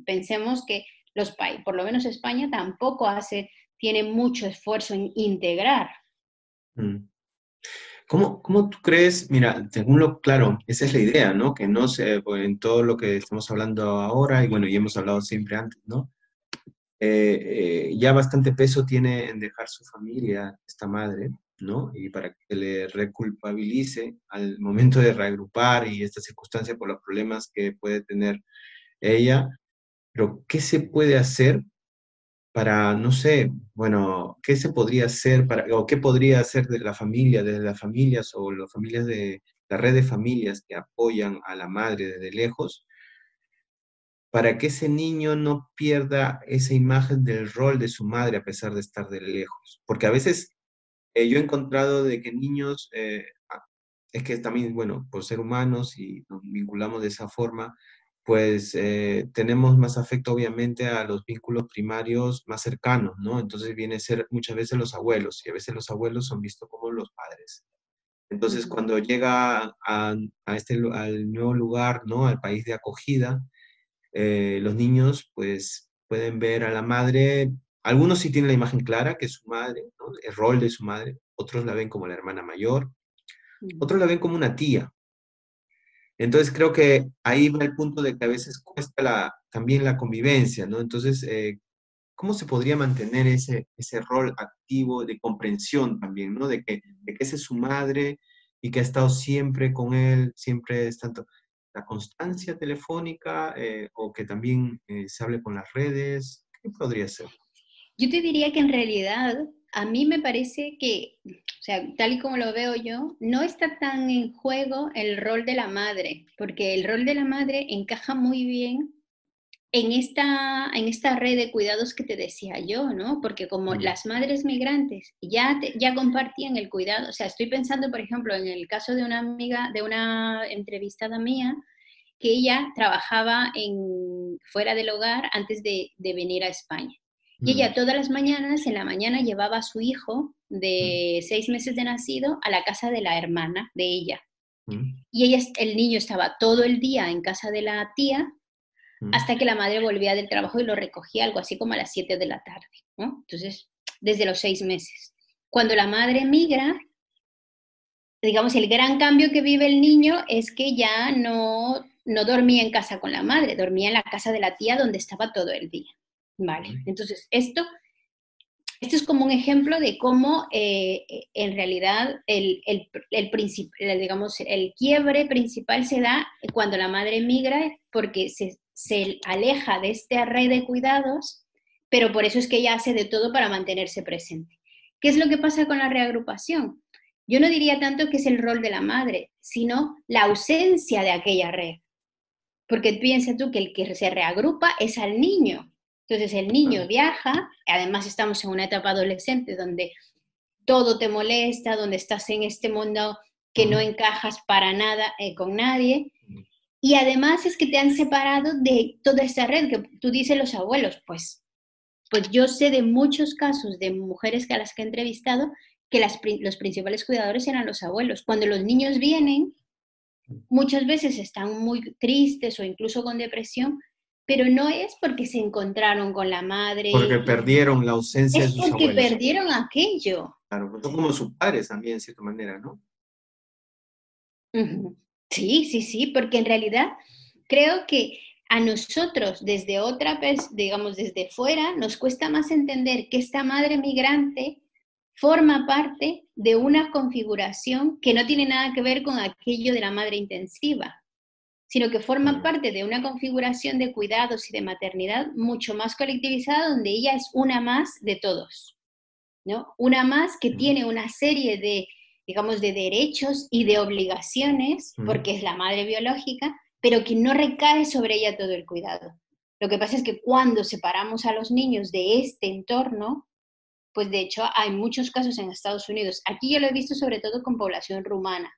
pensemos que los países, por lo menos España, tampoco hace tiene mucho esfuerzo en integrar. Mm. ¿Cómo, ¿Cómo, tú crees? Mira, según lo claro, esa es la idea, ¿no? Que no se, pues, en todo lo que estamos hablando ahora, y bueno, y hemos hablado siempre antes, ¿no? Eh, eh, ya bastante peso tiene en dejar su familia esta madre, ¿no? Y para que le reculpabilice al momento de reagrupar y esta circunstancia por los problemas que puede tener ella. Pero, ¿qué se puede hacer para, no sé, bueno, ¿qué se podría hacer para, o qué podría hacer de la familia, desde las familias o las familias de la red de familias que apoyan a la madre desde lejos, para que ese niño no pierda esa imagen del rol de su madre a pesar de estar de lejos? Porque a veces eh, yo he encontrado de que niños, eh, es que también, bueno, por ser humanos y nos vinculamos de esa forma, pues eh, tenemos más afecto obviamente a los vínculos primarios más cercanos, ¿no? Entonces viene a ser muchas veces los abuelos y a veces los abuelos son vistos como los padres. Entonces, cuando llega a, este, al nuevo lugar, ¿no? Al país de acogida, eh, los niños, pues, pueden ver a la madre. Algunos sí tienen la imagen clara, que es su madre, el rol de su madre. Otros la ven como la hermana mayor. Otros la ven como una tía. Entonces, creo que ahí va el punto de que a veces cuesta la, también la convivencia, ¿no? Entonces, eh, ¿cómo se podría mantener ese, ese rol activo de comprensión también, ¿no? De que, de que esa es su madre y que ha estado siempre con él, siempre es tanto la constancia telefónica eh, o que también eh, se hable con las redes. ¿Qué podría ser? Yo te diría que en realidad a mí me parece que, o sea, tal y como lo veo yo, no está tan en juego el rol de la madre, porque el rol de la madre encaja muy bien en esta, en esta red de cuidados que te decía yo, ¿no? Porque como las madres migrantes ya, ya compartían el cuidado, o sea, estoy pensando, por ejemplo, en el caso de una amiga, de una entrevistada mía, que ella trabajaba en, fuera del hogar antes de, de venir a España. Y ella todas las mañanas, en la mañana, llevaba a su hijo de seis meses de nacido a la casa de la hermana de ella. Y ella, el niño estaba todo el día en casa de la tía hasta que la madre volvía del trabajo y lo recogía algo así como a las 7 de la tarde, ¿no? Entonces, desde los seis meses. Cuando la madre migra, digamos, el gran cambio que vive el niño es que ya no, no dormía en casa con la madre, dormía en la casa de la tía donde estaba todo el día, ¿vale? Entonces, esto, esto es como un ejemplo de cómo eh, en realidad el, el, el, digamos, el quiebre principal se da cuando la madre migra porque se, se aleja de esta red de cuidados, pero por eso es que ella hace de todo para mantenerse presente. ¿Qué es lo que pasa con la reagrupación? Yo no diría tanto que es el rol de la madre, sino la ausencia de aquella red. Porque piensa tú que el que se reagrupa es al niño. Entonces el niño viaja, además estamos en una etapa adolescente donde todo te molesta, donde estás en este mundo que no encajas para nada eh, con nadie, y además es que te han separado de toda esa red que tú dices los abuelos. Pues, pues yo sé de muchos casos de mujeres que a las que he entrevistado que las, los principales cuidadores eran los abuelos. Cuando los niños vienen, muchas veces están muy tristes o incluso con depresión, pero no es porque se encontraron con la madre. Porque perdieron la ausencia de sus abuelos. Porque perdieron aquello. Claro, son como sus padres también, de cierta manera, ¿no? Sí, sí, sí, porque en realidad creo que a nosotros desde otra, digamos, desde fuera, nos cuesta más entender que esta madre migrante forma parte de una configuración que no tiene nada que ver con aquello de la madre intensiva, sino que forma parte de una configuración de cuidados y de maternidad mucho más colectivizada, donde ella es una más de todos, ¿no? Una más que tiene una serie de digamos, de derechos y de obligaciones, porque es la madre biológica, pero que no recae sobre ella todo el cuidado. Lo que pasa es que cuando separamos a los niños de este entorno, pues de hecho hay muchos casos en Estados Unidos. Aquí yo lo he visto sobre todo con población rumana,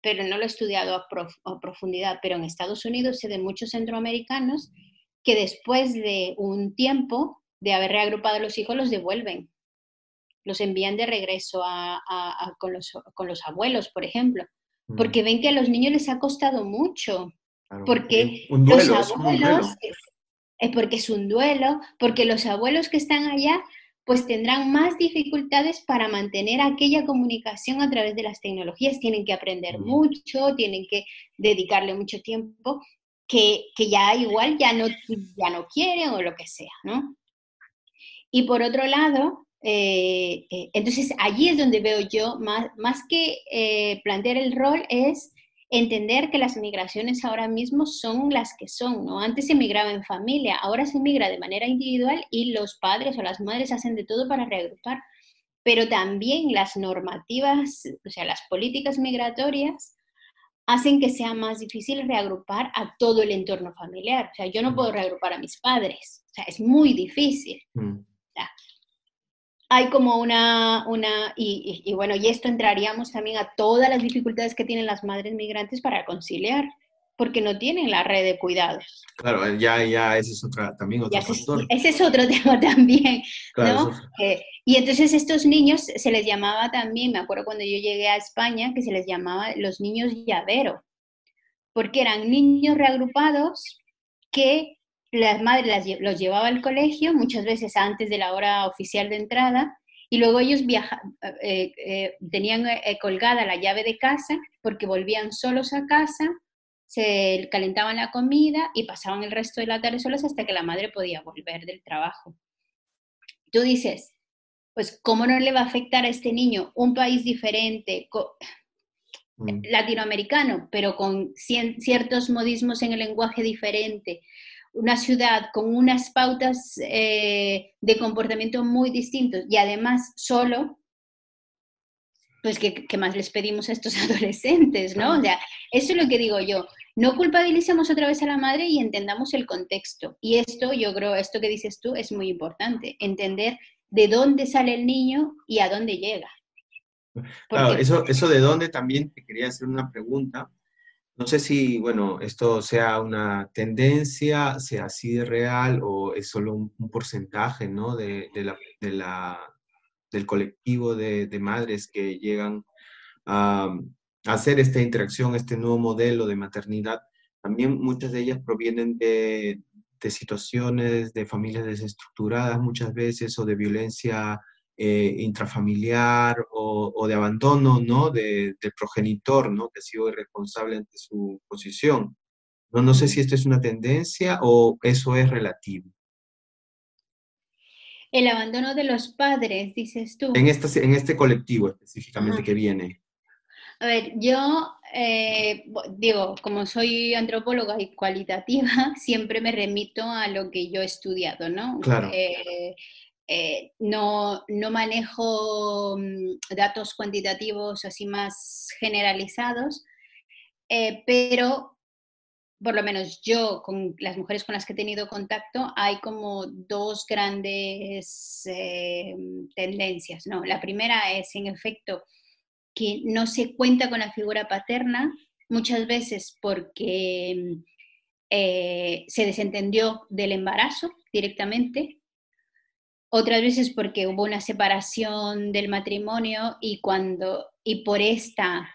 pero no lo he estudiado a, a profundidad. Pero en Estados Unidos sé de muchos centroamericanos que después de un tiempo de haber reagrupado a los hijos los devuelven los envían de regreso con, los, abuelos, por ejemplo, mm. porque ven que a los niños les ha costado mucho, porque los abuelos, es, porque es un duelo, porque los abuelos que están allá pues tendrán más dificultades para mantener aquella comunicación a través de las tecnologías, tienen que aprender mm. mucho, tienen que dedicarle mucho tiempo, que, que, ya igual ya no, ya no quieren o lo que sea, ¿no? Y por otro lado, eh, eh, entonces, allí es donde veo yo, más, más que eh, plantear el rol, es entender que las migraciones ahora mismo son las que son, ¿no? Antes se migraba en familia, ahora se migra de manera individual y los padres o las madres hacen de todo para reagrupar. Pero también las normativas, o sea, las políticas migratorias hacen que sea más difícil reagrupar a todo el entorno familiar. O sea, yo no puedo reagrupar a mis padres, o sea, es muy difícil. Mm hay como una, una y, bueno, y esto entraríamos también a todas las dificultades que tienen las madres migrantes para conciliar, porque no tienen la red de cuidados. Claro, ya, ya ese es otra, también otro factor. Ese, es otro tema también, ¿no? Eh, y entonces estos niños se les llamaba también, me acuerdo cuando yo llegué a España, que se les llamaba los niños llavero, porque eran niños reagrupados que las madres los llevaba al colegio, muchas veces antes de la hora oficial de entrada, y luego ellos viajaban, eh, eh, tenían colgada la llave de casa porque volvían solos a casa se calentaban la comida y pasaban el resto de la tarde solos hasta que la madre podía volver del trabajo. Tú dices, pues, ¿cómo no le va a afectar a este niño un país diferente, mm. latinoamericano, pero con ciertos modismos en el lenguaje diferente? Una ciudad con unas pautas eh, de comportamiento muy distintos y además solo, pues, ¿qué, ¿qué, más les pedimos a estos adolescentes, no? O sea, eso es lo que digo yo. No culpabilicemos otra vez a la madre y entendamos el contexto. Y esto, yo creo, esto que dices tú es muy importante, entender de dónde sale el niño y a dónde llega. claro, eso, eso de dónde también te quería hacer una pregunta. No sé si, bueno, esto sea una tendencia, sea así de real o es solo un, porcentaje, ¿no? De, de la, del colectivo de, de madres que llegan a, hacer esta interacción, este nuevo modelo de maternidad, también muchas de ellas provienen de, situaciones de familias desestructuradas muchas veces o de violencia eh, intrafamiliar o, de abandono ¿no? del progenitor ¿no? que ha sido irresponsable ante su posición. No, no sé si esto es una tendencia o eso es relativo. El abandono de los padres, dices tú. En, este, en este colectivo específicamente que viene. A ver, yo eh, digo, como soy antropóloga y cualitativa, siempre me remito a lo que yo he estudiado, ¿no? Claro. Eh, eh, no, no, manejo mm, datos cuantitativos así más generalizados, pero por lo menos yo, con las mujeres con las que he tenido contacto, hay como dos grandes tendencias, ¿no? La primera es, en efecto, que no se cuenta con la figura paterna, muchas veces porque eh, se desentendió del embarazo directamente, otras veces porque hubo una separación del matrimonio y, cuando, y por esta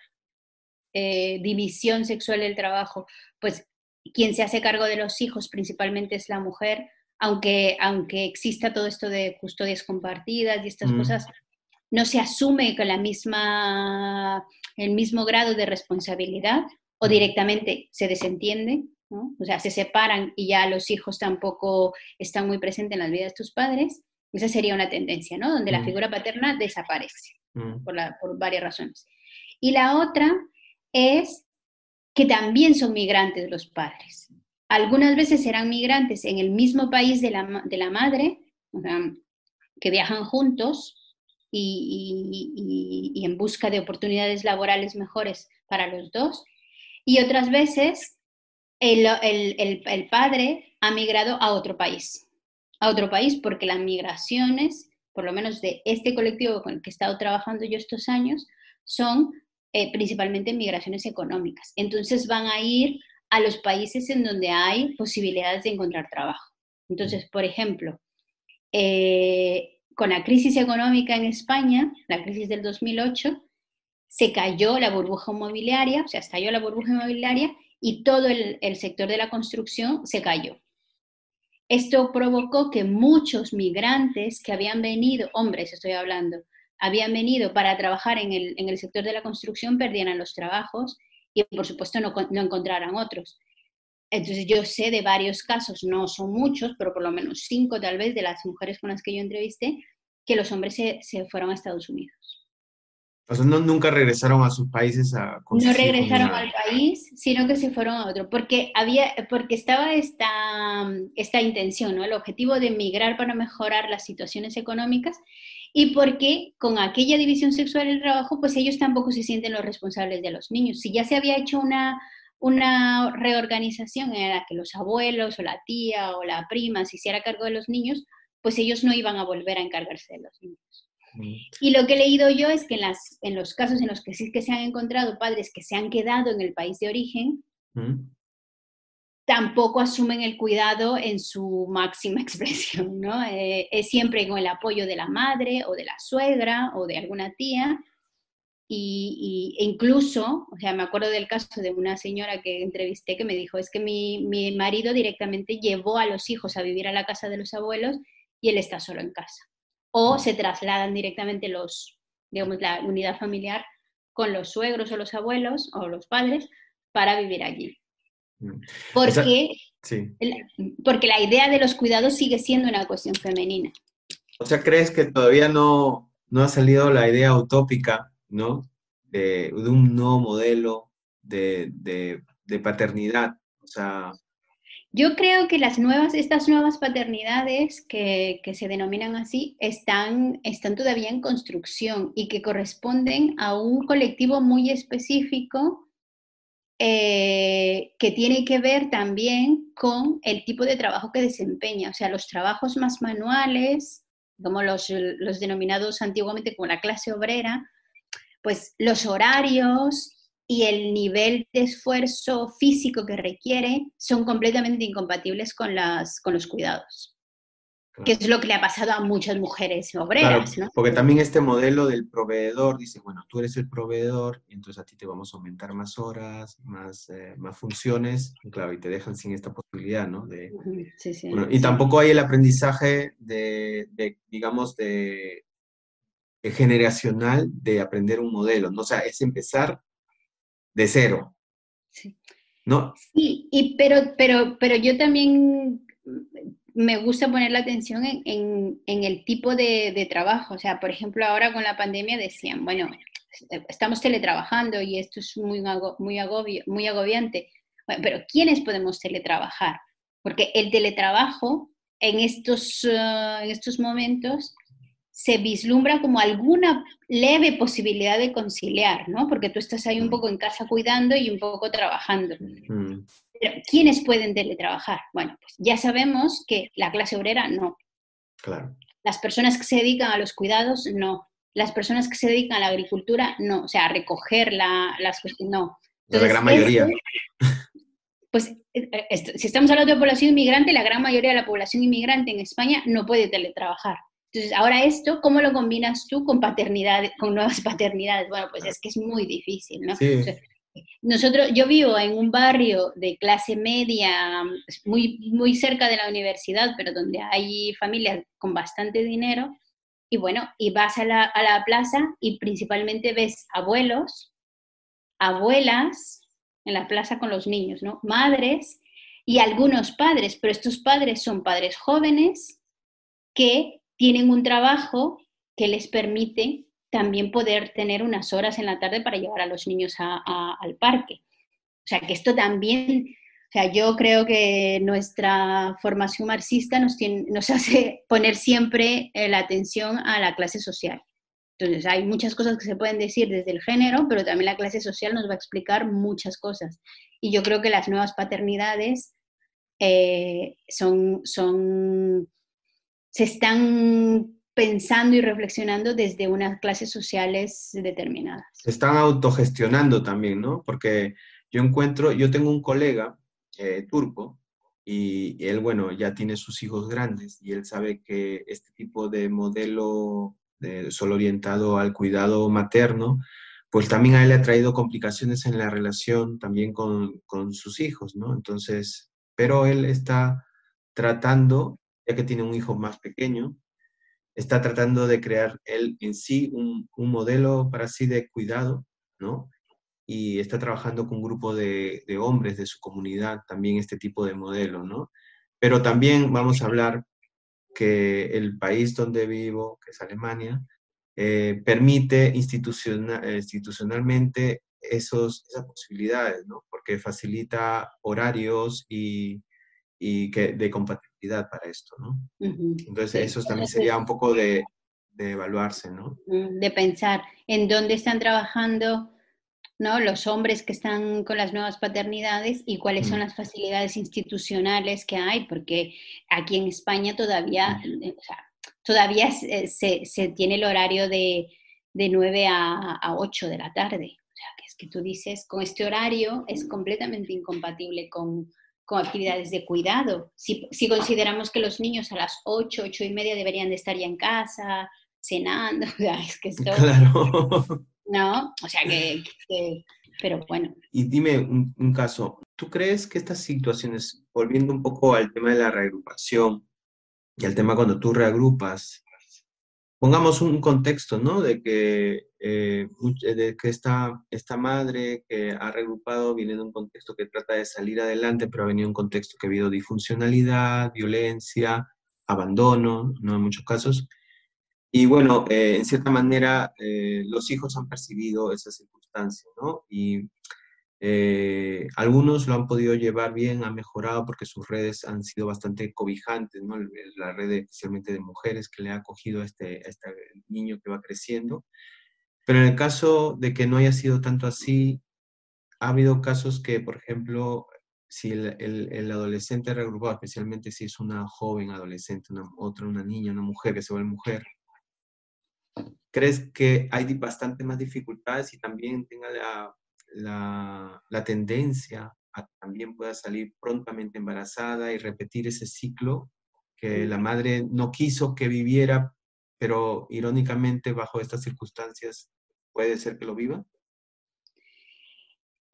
eh, división sexual del trabajo, pues quien se hace cargo de los hijos principalmente es la mujer, aunque, aunque exista todo esto de custodias compartidas y estas mm. cosas, no se asume con la misma, el mismo grado de responsabilidad o directamente se desentiende, o sea, se separan y ya los hijos tampoco están muy presentes en la vida de tus padres. Esa sería una tendencia, ¿no? Donde la mm. figura paterna desaparece mm. por, por varias razones. Y la otra es que también son migrantes los padres. Algunas veces serán migrantes en el mismo país de la, de la madre, o sea, que viajan juntos, y, en busca de oportunidades laborales mejores para los dos. Y otras veces el, el, padre ha migrado a otro país, a otro país porque las migraciones, por lo menos de este colectivo con el que he estado trabajando yo estos años, son eh, principalmente migraciones económicas. Entonces van a ir a los países en donde hay posibilidades de encontrar trabajo. Entonces, por ejemplo, eh, con la crisis económica en España, la crisis del 2008, se cayó la burbuja inmobiliaria, o sea, estalló la burbuja inmobiliaria y todo el, sector de la construcción se cayó. Esto provocó que muchos migrantes que habían venido, hombres estoy hablando, habían venido para trabajar en el, sector de la construcción perdieran los trabajos y por supuesto no, no encontraran otros. Entonces yo sé de varios casos, no son muchos, pero por lo menos cinco tal vez de las mujeres con las que yo entrevisté, que los hombres se, fueron a Estados Unidos. O sea, no, nunca regresaron a sus países a No regresaron al país, sino que se fueron a otro, porque, había, porque estaba esta, esta intención, ¿no? el objetivo de emigrar para mejorar las situaciones económicas y porque con aquella división sexual del trabajo, pues ellos tampoco se sienten los responsables de los niños. Si ya se había hecho una una reorganización en la que los abuelos o la tía o la prima se hiciera cargo de los niños, pues ellos no iban a volver a encargarse de los niños. Y lo que he leído yo es que en, las, en los casos en los que sí que se han encontrado padres que se han quedado en el país de origen, mm. tampoco asumen el cuidado en su máxima expresión, ¿no? Eh, es siempre con el apoyo de la madre o de la suegra o de alguna tía. Y, e incluso, o sea, me acuerdo del caso de una señora que entrevisté que me dijo, es que mi, mi marido directamente llevó a los hijos a vivir a la casa de los abuelos y él está solo en casa. O se trasladan directamente los, digamos, la unidad familiar con los suegros o los abuelos o los padres para vivir allí. Mm. Porque, porque la idea de los cuidados sigue siendo una cuestión femenina. O sea, ¿crees que todavía no, no ha salido la idea utópica, ¿no? De, de un nuevo modelo de, de, de, paternidad. O sea... Yo creo que estas nuevas paternidades que, se denominan así están, están todavía en construcción y que corresponden a un colectivo muy específico eh, que tiene que ver también con el tipo de trabajo que desempeña, o sea, los trabajos más manuales, como los denominados antiguamente como la clase obrera, pues los horarios y el nivel de esfuerzo físico que requiere son completamente incompatibles con, las, con los cuidados que es lo que le ha pasado a muchas mujeres obreras, ¿no? Porque también este modelo del proveedor dice, bueno, tú eres el proveedor y entonces a ti te vamos a aumentar más horas, más, eh, más funciones, y claro, y te dejan sin esta posibilidad, ¿no? De, sí, sí, y tampoco hay el aprendizaje de, de digamos, de, de, generacional de aprender un modelo, ¿no? O sea, es empezar de cero. Sí. ¿No? Sí, y, pero, pero, pero yo también me gusta poner la atención en, el tipo de, trabajo. O sea, por ejemplo, ahora con la pandemia decían, bueno, estamos teletrabajando y esto es muy, muy, agobio, muy agobiante. pero ¿quiénes podemos teletrabajar? Porque el teletrabajo en estos, uh, en estos momentos se vislumbra como alguna leve posibilidad de conciliar, ¿no? Porque tú estás ahí un mm. poco en casa cuidando y un poco trabajando. Mm. ¿quiénes pueden teletrabajar? Bueno, pues ya sabemos que la clase obrera no. Claro. Las personas que se dedican a los cuidados, no. Las personas que se dedican a la agricultura, no. O sea, a recoger la, las no. la gran mayoría. pues eh, eh, si estamos hablando de población inmigrante, la gran mayoría de la población inmigrante en España no puede teletrabajar. Entonces, ahora esto, ¿cómo lo combinas tú con paternidad, con nuevas paternidades? Bueno, pues es que es muy difícil, ¿no? Sí. Nosotros, yo vivo en un barrio de clase media, muy, muy cerca de la universidad, pero donde hay familias con bastante dinero, y bueno, y vas a la, a la plaza y principalmente ves abuelos, abuelas en la plaza con los niños, ¿no? Madres y algunos padres, pero estos padres son padres jóvenes que tienen un trabajo que les permite también poder tener unas horas en la tarde para llevar a los niños al parque. O sea, que esto también, o sea, yo creo que nuestra formación marxista nos, nos hace poner siempre eh, la atención a la clase social. Entonces, hay muchas cosas que se pueden decir desde el género, pero también la clase social nos va a explicar muchas cosas. Y yo creo que las nuevas paternidades eh, son, son, se están pensando y reflexionando desde unas clases sociales determinadas. Se están autogestionando también, ¿no? Porque yo encuentro, yo tengo un colega eh, turco y él, bueno, ya tiene sus hijos grandes y él sabe que este tipo de modelo solo orientado al cuidado materno, pues también a él ha traído complicaciones en la relación también con, con sus hijos, ¿no? Entonces, pero él está tratando, ya que tiene un hijo más pequeño, está tratando de crear él en sí un, modelo para sí de cuidado, ¿no? Y está trabajando con un grupo de, hombres de su comunidad también este tipo de modelo, ¿no? Pero también vamos a hablar que el país donde vivo, que es Alemania, eh, permite institucionalmente esos, esas posibilidades, ¿no? Porque facilita horarios y, y que, de compatibilidad para esto, ¿no? Entonces, eso también sería un poco de, de, evaluarse, ¿no? De pensar en dónde están trabajando ¿no? los hombres que están con las nuevas paternidades y cuáles son las facilidades institucionales que hay, porque aquí en España todavía, eh, todavía se, se, tiene el horario de, de 9 a, a 8 de la tarde. O sea, que es que tú dices, con este horario es completamente incompatible con, con actividades de cuidado. Si, si, consideramos que los niños a las 8, 8 y media deberían de estar ya en casa, cenando, es que esto... Claro. ¿No? O sea que, pero bueno. Y dime un, un, caso, ¿tú crees que estas situaciones, volviendo un poco al tema de la reagrupación y al tema cuando tú reagrupas, pongamos un contexto, ¿no? De que, eh, de que esta, esta madre que ha regrupado viene de un contexto que trata de salir adelante, pero ha venido un contexto que ha habido disfuncionalidad, violencia, abandono, ¿no? En muchos casos. Y bueno, eh, en cierta manera, eh, los hijos han percibido esa circunstancia, ¿no? Y eh, algunos lo han podido llevar bien, han mejorado porque sus redes han sido bastante cobijantes, ¿no? La red especialmente de mujeres que le ha acogido a este, este niño que va creciendo. Pero en el caso de que no haya sido tanto así, ha habido casos que, por ejemplo, si el, el, adolescente regrupado, especialmente si es una joven adolescente, una, otra, una niña, una mujer que se vuelve mujer, ¿crees que hay bastante más dificultades y también tenga la la, tendencia a también pueda salir prontamente embarazada y repetir ese ciclo que la madre no quiso que viviera, pero irónicamente bajo estas circunstancias puede ser que lo viva?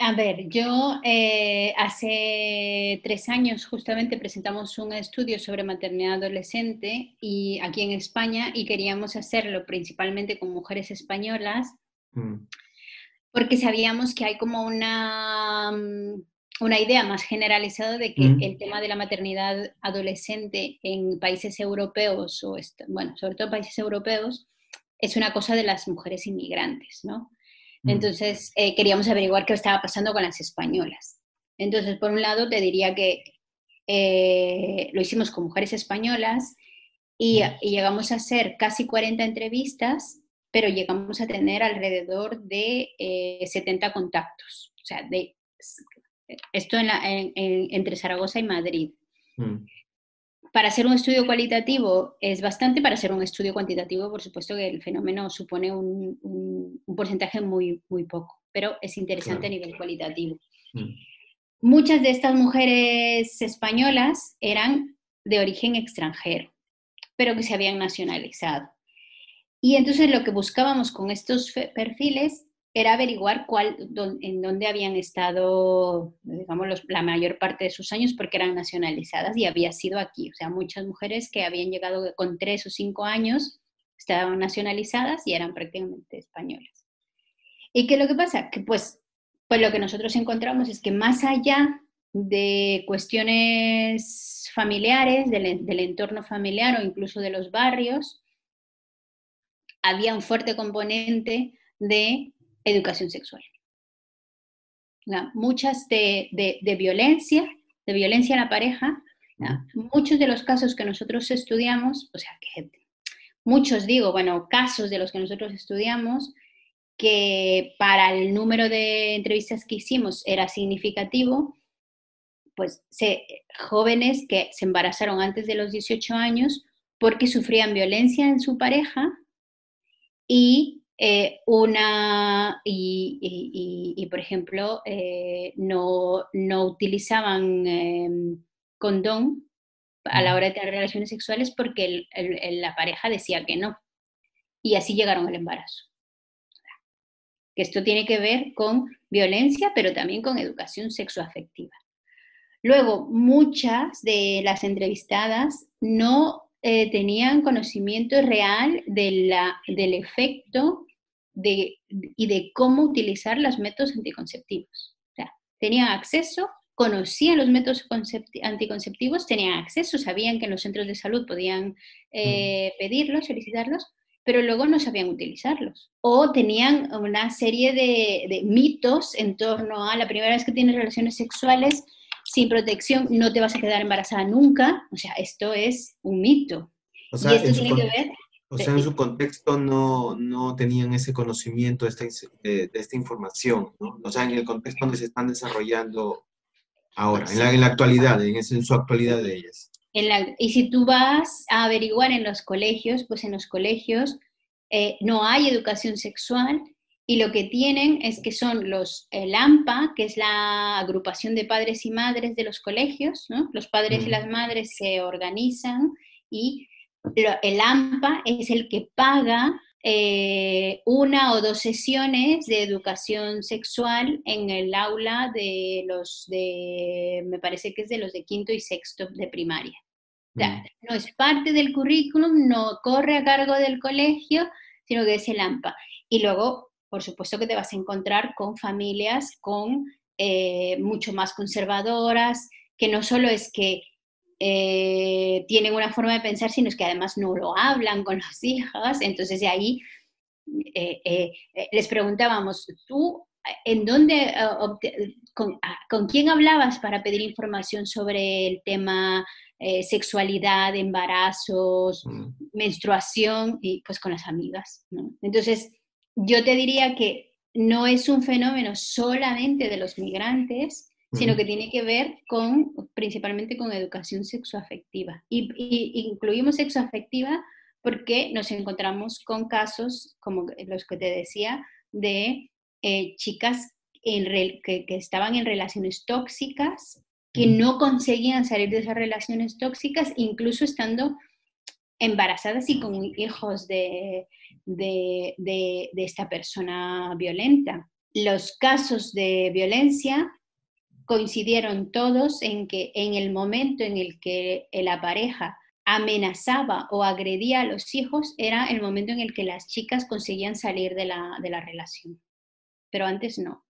A ver, yo eh, hace tres años justamente presentamos un estudio sobre maternidad adolescente y aquí en España y queríamos hacerlo principalmente con mujeres españolas. Mm porque sabíamos que hay como una, mm, una idea más generalizada de que el tema de la maternidad adolescente en países europeos, o bueno, sobre todo países europeos, es una cosa de las mujeres inmigrantes, ¿no? Entonces, eh, queríamos averiguar qué estaba pasando con las españolas. Entonces, por un lado, te diría que eh, lo hicimos con mujeres españolas y, y, llegamos a hacer casi 40 entrevistas pero llegamos a tener alrededor de 70 eh, contactos. O sea, de, esto entre Zaragoza y Madrid. Mm. Para hacer un estudio cualitativo es bastante, para hacer un estudio cuantitativo, por supuesto que el fenómeno supone un, porcentaje muy, muy poco, pero es interesante a nivel cualitativo. Mm. Muchas de estas mujeres españolas eran de origen extranjero, pero que se habían nacionalizado. Y entonces lo que buscábamos con estos perfiles era averiguar cuál, en dónde habían estado, digamos, la mayor parte de sus años porque eran nacionalizadas y había sido aquí. O sea, muchas mujeres que habían llegado con tres o cinco años estaban nacionalizadas y eran prácticamente españolas. ¿Y qué es lo que pasa? Que pues, pues lo que nosotros encontramos es que más allá de cuestiones familiares, del, del entorno familiar o incluso de los barrios, había un fuerte componente de educación sexual. Muchas de, violencia, de violencia en la pareja, muchos de los casos que nosotros estudiamos, o sea, que muchos digo, bueno, casos de los que nosotros estudiamos, que para el número de entrevistas que hicimos era significativo, pues jóvenes que se embarazaron antes de los 18 años porque sufrían violencia en su pareja y eh, una, y, por ejemplo, eh, no, no, utilizaban em, condón a la hora de tener relaciones sexuales porque la pareja decía que no. Y así llegaron al embarazo. Que esto tiene que ver con violencia, pero también con educación sexoafectiva. Luego, muchas de las entrevistadas no eh, tenían conocimiento real de la, del efecto de, y de cómo utilizar los métodos anticonceptivos. O sea, tenían acceso, conocían los métodos anticonceptivos, tenían acceso, sabían que en los centros de salud podían eh, pedirlos, solicitarlos, pero luego no sabían utilizarlos. O tenían una serie de, de mitos en torno a la primera vez que tienes relaciones sexuales, sin protección no te vas a quedar embarazada nunca. O sea, esto es un mito. O sea, en su, o sea, en su contexto no, no tenían ese conocimiento de esta, de, esta información, ¿no? O sea, en el contexto donde se están desarrollando ahora, en la, en la actualidad, en, en, su actualidad de ellas. y si tú vas a averiguar en los colegios, pues en los colegios eh, no hay educación sexual y lo que tienen es que son los, el AMPA, que es la agrupación de padres y madres de los colegios, ¿no? Los padres y las madres se organizan y el AMPA es el que paga eh, una o dos sesiones de educación sexual en el aula de los de, me parece que es de los de quinto y sexto de primaria. O sea, no es parte del currículum, no corre a cargo del colegio, sino que es el AMPA. Y luego por supuesto que te vas a encontrar con familias con eh, mucho más conservadoras, que no solo es que eh, tienen una forma de pensar, sino es que además no lo hablan con las hijas. Entonces de ahí eh, les preguntábamos, ¿tú en dónde, con, ah, con, quién hablabas para pedir información sobre el tema sexualidad, embarazos, mm. menstruación? Y pues con las amigas. ¿no? Entonces, yo te diría que no es un fenómeno solamente de los migrantes, sino que tiene que ver con, principalmente con educación sexoafectiva. Y, y, incluimos sexoafectiva porque nos encontramos con casos, como los que te decía, de eh, chicas en que, que, estaban en relaciones tóxicas, que no conseguían salir de esas relaciones tóxicas, incluso estando embarazadas y con hijos de, de, esta persona violenta. Los casos de violencia coincidieron todos en que en el momento en el que la pareja amenazaba o agredía a los hijos era el momento en el que las chicas conseguían salir de la, relación, pero antes no.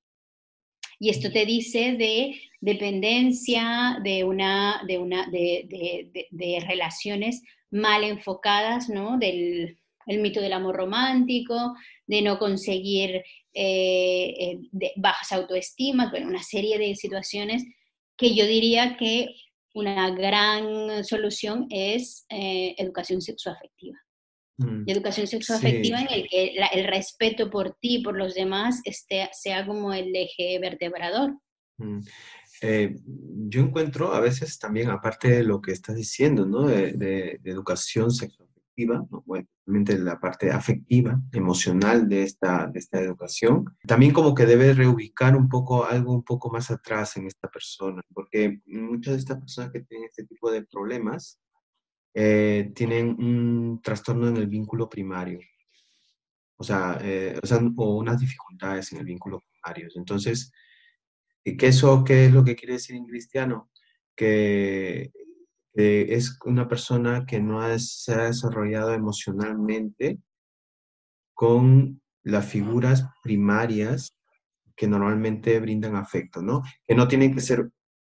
Y esto te dice de dependencia, de, una, de, una, de relaciones mal enfocadas, ¿no? Del, el mito del amor romántico, de no conseguir eh, eh, bajas autoestimas, bueno, una serie de situaciones que yo diría que una gran solución es eh, educación sexoafectiva. Mm. educación sexoafectiva en el que el respeto por ti, por los demás, este, sea como el eje vertebrador. Mm. yo encuentro a veces también, aparte de lo que estás diciendo, ¿no? de, de educación sexual bueno, la parte afectiva, emocional de esta, de esta educación. También como que debe reubicar un poco algo un poco más atrás en esta persona, porque muchas de estas personas que tienen este tipo de problemas eh, tienen un trastorno en el vínculo primario, o sea, eh, o sea, o unas dificultades en el vínculo primario. Entonces, ¿qué, eso, ¿qué es lo que quiere decir en cristiano? Que es una persona que no se ha desarrollado emocionalmente con las figuras primarias que normalmente brindan afecto, ¿no? Que no tienen que ser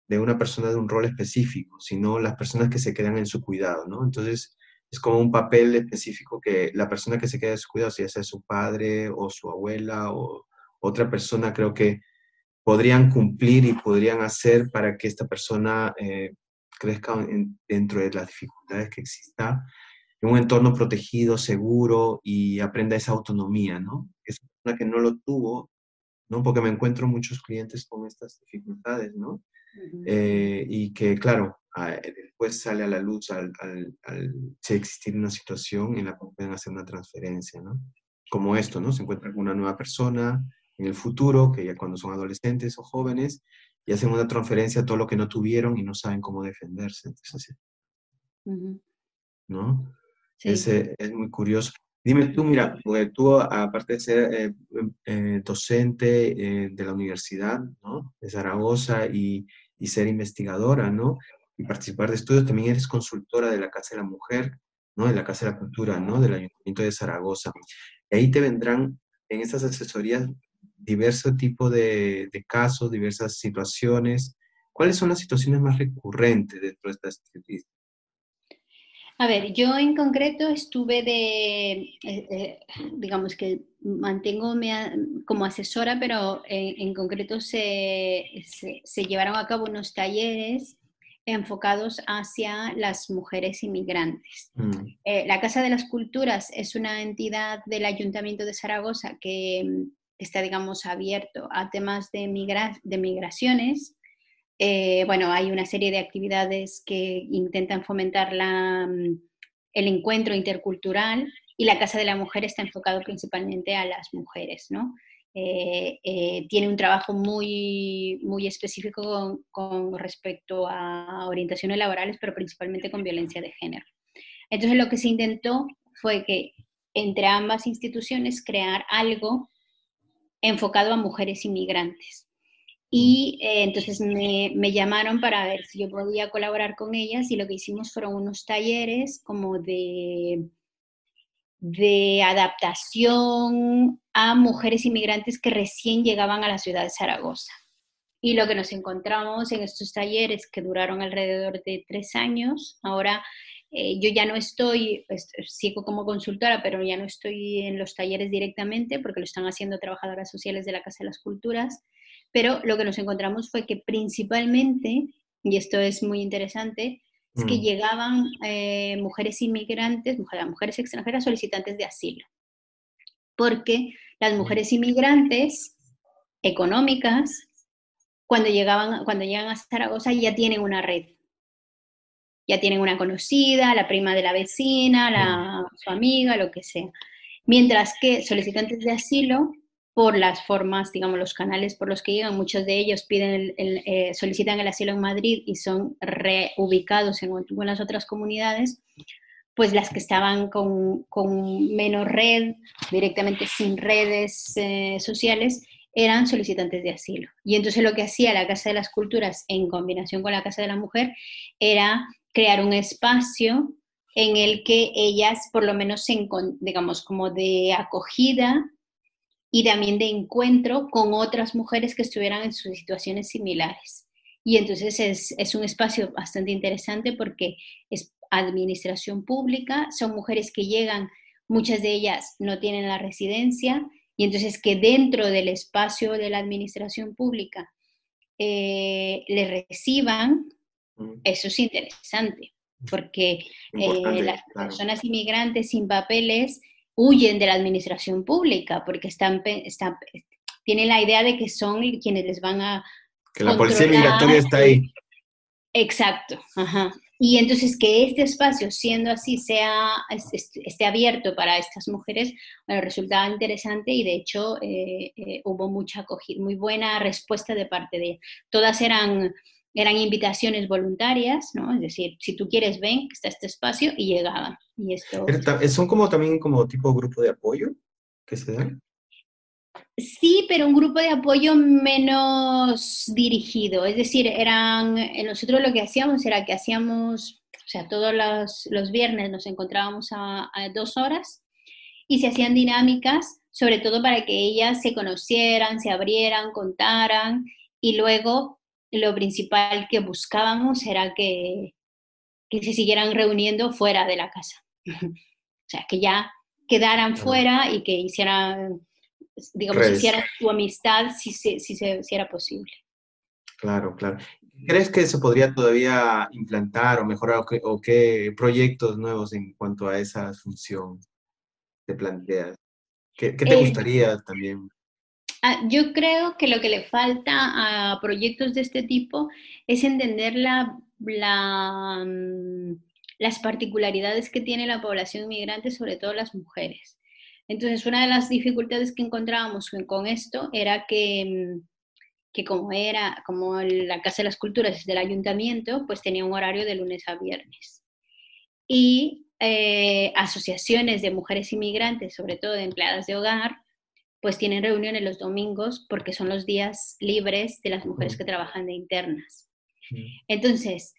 de una persona de un rol específico, sino las personas que se quedan en su cuidado, ¿no? Entonces, es como un papel específico que la persona que se queda en su cuidado, si sea su padre o su abuela o otra persona, creo que podrían cumplir y podrían hacer para que esta persona eh, crezca dentro de las dificultades que exista, en un entorno protegido, seguro y aprenda esa autonomía, ¿no? Es una que no lo tuvo, ¿no? Porque me encuentro muchos clientes con estas dificultades, ¿no? Eh, y que, claro, después sale a la luz al, al, al, si existir una situación en la que pueden hacer una transferencia, ¿no? Como esto, ¿no? Se encuentra con una nueva persona en el futuro, que ya cuando son adolescentes o jóvenes, y hacen una transferencia a todo lo que no tuvieron y no saben cómo defenderse. Entonces, ¿No? Ese es muy curioso. Dime tú, mira, tú aparte de ser eh, eh, docente eh, de la universidad, ¿no? De Zaragoza y, y, ser investigadora, ¿no? Y participar de estudios, también eres consultora de la Casa de la Mujer, ¿no? De la Casa de la Cultura, ¿no? Del Ayuntamiento de Zaragoza. Y ahí te vendrán en esas asesorías diverso tipo de, casos, diversas situaciones. ¿Cuáles son las situaciones más recurrentes dentro de estas estadísticas? A ver, yo en concreto estuve de, eh, eh, digamos que mantengo como asesora, pero en, concreto se, se, llevaron a cabo unos talleres enfocados hacia las mujeres inmigrantes. Mm. Eh, la Casa de las Culturas es una entidad del Ayuntamiento de Zaragoza que está, digamos, abierto a temas de, de migraciones. Eh, bueno, hay una serie de actividades que intentan fomentar la, mm, el encuentro intercultural y la Casa de la Mujer está enfocado principalmente a las mujeres, ¿no? eh, eh, tiene un trabajo muy, muy específico con, con, respecto a orientaciones laborales, pero principalmente con violencia de género. Entonces lo que se intentó fue que entre ambas instituciones crear algo enfocado a mujeres inmigrantes. Y eh, entonces me, me, llamaron para ver si yo podía colaborar con ellas y lo que hicimos fueron unos talleres como de de adaptación a mujeres inmigrantes que recién llegaban a la ciudad de Zaragoza. Y lo que nos encontramos en estos talleres que duraron alrededor de tres años, ahora eh, yo ya no estoy, pues, sigo como consultora, pero ya no estoy en los talleres directamente porque lo están haciendo trabajadoras sociales de la Casa de las Culturas, pero lo que nos encontramos fue que principalmente, y esto es muy interesante, es que mm. llegaban eh, mujeres inmigrantes, mujeres extranjeras solicitantes de asilo. Porque las mujeres inmigrantes económicas, cuando, llegaban, cuando llegan a Zaragoza, ya tienen una red. Ya tienen una conocida, la prima de la vecina, la, su amiga, lo que sea. Mientras que solicitantes de asilo por las formas, digamos, los canales por los que llegan. Muchos de ellos piden eh, solicitan el asilo en Madrid y son reubicados en algunas otras comunidades, pues las que estaban con, menos red, directamente sin redes eh, sociales, eran solicitantes de asilo. Y entonces lo que hacía la Casa de las Culturas en combinación con la Casa de la Mujer era crear un espacio en el que ellas por lo menos, se, digamos, como de acogida, y también de encuentro con otras mujeres que estuvieran en sus situaciones similares. Y entonces es, es un espacio bastante interesante porque es administración pública, son mujeres que llegan, muchas de ellas no tienen la residencia, y entonces que dentro del espacio de la administración pública eh, le reciban. Eso es interesante, porque eh, las personas inmigrantes sin papeles huyen de la administración pública porque están, están, tienen la idea de que son quienes les van a... Que la policía migratoria está ahí. Exacto, Y entonces que este espacio, siendo así, sea, esté abierto para estas mujeres, bueno, resultaba interesante y de hecho eh, eh, hubo mucha acogida, muy buena respuesta de parte de Todas eran eran invitaciones voluntarias, ¿no? Es decir, si tú quieres, ven, está este espacio, y llegaban. Y esto... ¿Son como también como tipo grupo de apoyo que se dan? Sí, pero un grupo de apoyo menos dirigido. Es decir, eran, eh, nosotros lo que hacíamos era que hacíamos, o sea, todos los, los viernes nos encontrábamos a, a dos horas y se hacían dinámicas, sobre todo para que ellas se conocieran, se abrieran, contaran y luego lo principal que buscábamos era que, se siguieran reuniendo fuera de la casa. o sea, que ya quedaran fuera y que hicieran, digamos, hicieran su amistad si, si, si, era posible. Claro, claro. ¿Crees que se podría todavía implantar o mejorar o qué, proyectos nuevos en cuanto a esa función te planteas? ¿Qué, te eh, gustaría también? Ah, yo creo que lo que le falta a proyectos de este tipo es entender la, mm, las particularidades que tiene la población inmigrante, sobre todo las mujeres. Entonces, una de las dificultades que encontrábamos con esto era que, mm, que como era, como la Casa de las Culturas del ayuntamiento, pues tenía un horario de lunes a viernes. Y eh, asociaciones de mujeres inmigrantes, sobre todo de empleadas de hogar, pues tienen reuniones los domingos porque son los días libres de las mujeres que trabajan de internas. Entonces,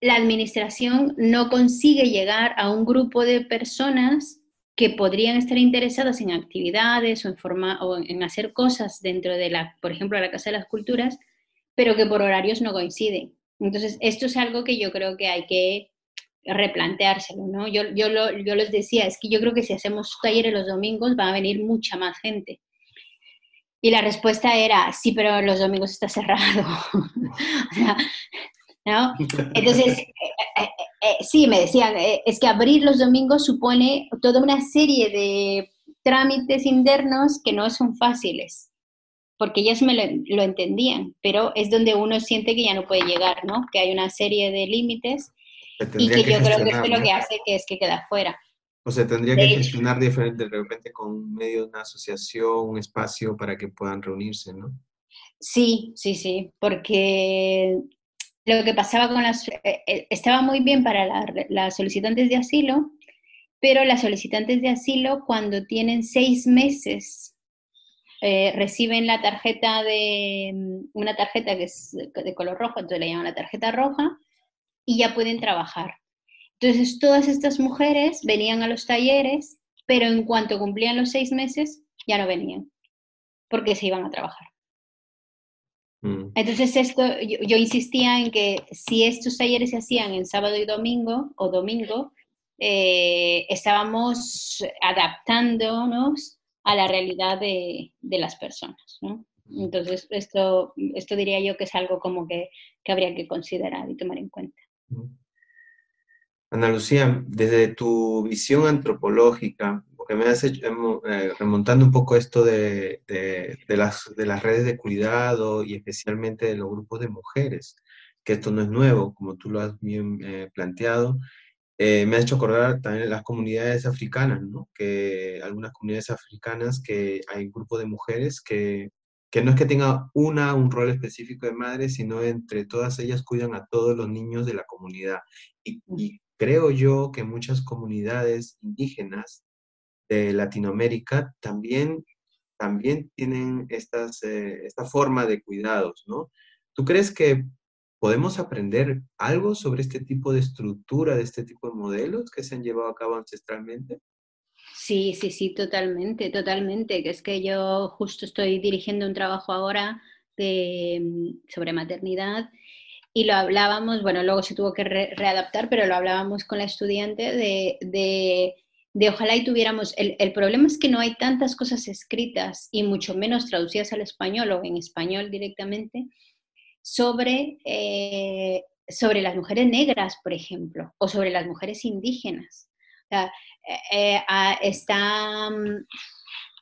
la administración no consigue llegar a un grupo de personas que podrían estar interesadas en actividades o en, forma, o en hacer cosas dentro de la, por ejemplo, la Casa de las Culturas, pero que por horarios no coinciden. Entonces, esto es algo que yo creo que hay que replanteárselo, ¿no? Yo, yo, yo les decía, es que yo creo que si hacemos talleres los domingos va a venir mucha más gente. Y la respuesta era, sí, pero los domingos está cerrado. ¿no? Entonces, eh, eh, eh, sí, me decían, es que abrir los domingos supone toda una serie de trámites internos que no son fáciles, porque ellas me lo, lo entendían, pero es donde uno siente que ya no puede llegar, ¿no? Que hay una serie de límites y que, yo creo que es lo que hace que es que queda fuera. O sea, tendría que gestionar diferente, de repente con medio de una asociación, un espacio para que puedan reunirse, ¿no? Sí, sí, sí, porque lo que pasaba con las... Eh, eh, estaba muy bien para las solicitantes de asilo, pero las solicitantes de asilo cuando tienen seis meses eh, reciben la tarjeta de... Mm, una tarjeta que es de color rojo, entonces le llaman la tarjeta roja, y ya pueden trabajar. Entonces, todas estas mujeres venían a los talleres, pero en cuanto cumplían los seis meses, ya no venían, porque se iban a trabajar. Mm. Entonces, esto, yo, insistía en que si estos talleres se hacían en sábado y domingo, o domingo, eh, estábamos adaptándonos a la realidad de, las personas. Entonces, esto, esto diría yo que es algo como que, que habría que considerar y tomar en cuenta. Ana Lucía, desde tu visión antropológica, porque me has hecho, eh, remontando un poco esto de, las, de las redes de cuidado y especialmente de los grupos de mujeres, que esto no es nuevo, como tú lo has bien eh, planteado, eh, me ha hecho acordar también las comunidades africanas, ¿no? Que algunas comunidades africanas que hay grupos de mujeres que, que no es que tenga una un rol específico de madre, sino entre todas ellas cuidan a todos los niños de la comunidad. Y, y creo yo que muchas comunidades indígenas de Latinoamérica también, también tienen estas, eh, esta forma de cuidados, ¿no? ¿Tú crees que podemos aprender algo sobre este tipo de estructura, de este tipo de modelos que se han llevado a cabo ancestralmente? Sí, sí, sí, totalmente, totalmente. Que es que yo justo estoy dirigiendo un trabajo ahora de, mm, sobre maternidad y lo hablábamos, bueno, luego se tuvo que readaptar, pero lo hablábamos con la estudiante de, de, ojalá y tuviéramos, el, el, problema es que no hay tantas cosas escritas y mucho menos traducidas al español o en español directamente sobre, eh, sobre las mujeres negras, por ejemplo, o sobre las mujeres indígenas. Eh, eh, está, mm,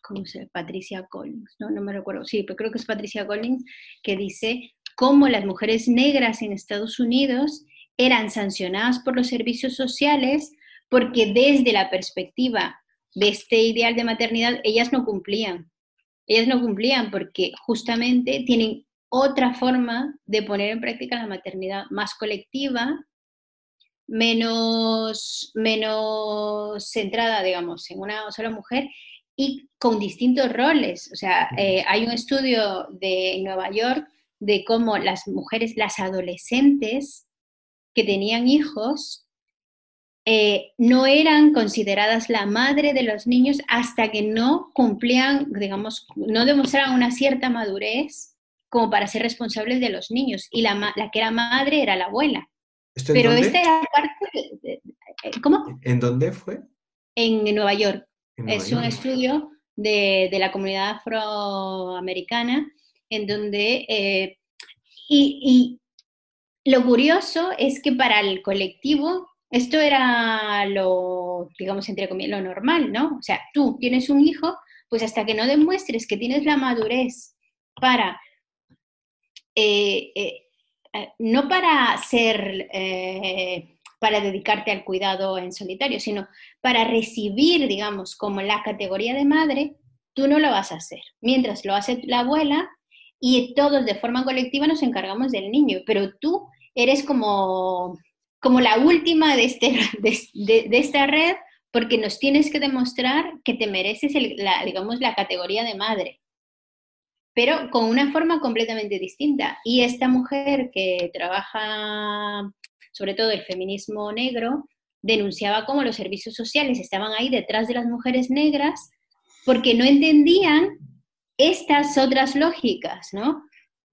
¿cómo se? Patricia Collins, no, no me recuerdo, sí, pero creo que es Patricia Collins, que dice cómo las mujeres negras en Estados Unidos eran sancionadas por los servicios sociales porque desde la perspectiva de este ideal de maternidad, ellas no cumplían. Ellas no cumplían porque justamente tienen otra forma de poner en práctica la maternidad más colectiva, menos, menos centrada, digamos, en una sola mujer y con distintos roles. O sea, eh, hay un estudio de Nueva York de cómo las mujeres, las adolescentes que tenían hijos, eh, no eran consideradas la madre de los niños hasta que no cumplían, digamos, no demostraban una cierta madurez como para ser responsables de los niños. Y la, la que era madre era la abuela. Pero esta era parte de, eh, ¿Cómo? ¿En dónde fue? En Nueva York. es un estudio de, de, la comunidad afroamericana en donde, eh, y, lo curioso es que para el colectivo esto era lo, digamos, entre comillas, lo normal, ¿no? O sea, tú tienes un hijo, pues hasta que no demuestres que tienes la madurez para, eh, eh, no para ser, para dedicarte al cuidado en solitario, sino para recibir, digamos, como la categoría de madre, tú no lo vas a hacer. Mientras lo hace la abuela, y todos de forma colectiva nos encargamos del niño, pero tú eres como, como la última de, este, de, esta red porque nos tienes que demostrar que te mereces, la, digamos, la categoría de madre, pero con una forma completamente distinta. Y esta mujer que trabaja sobre todo el feminismo negro, denunciaba cómo los servicios sociales estaban ahí detrás de las mujeres negras porque no entendían estas otras lógicas, ¿no?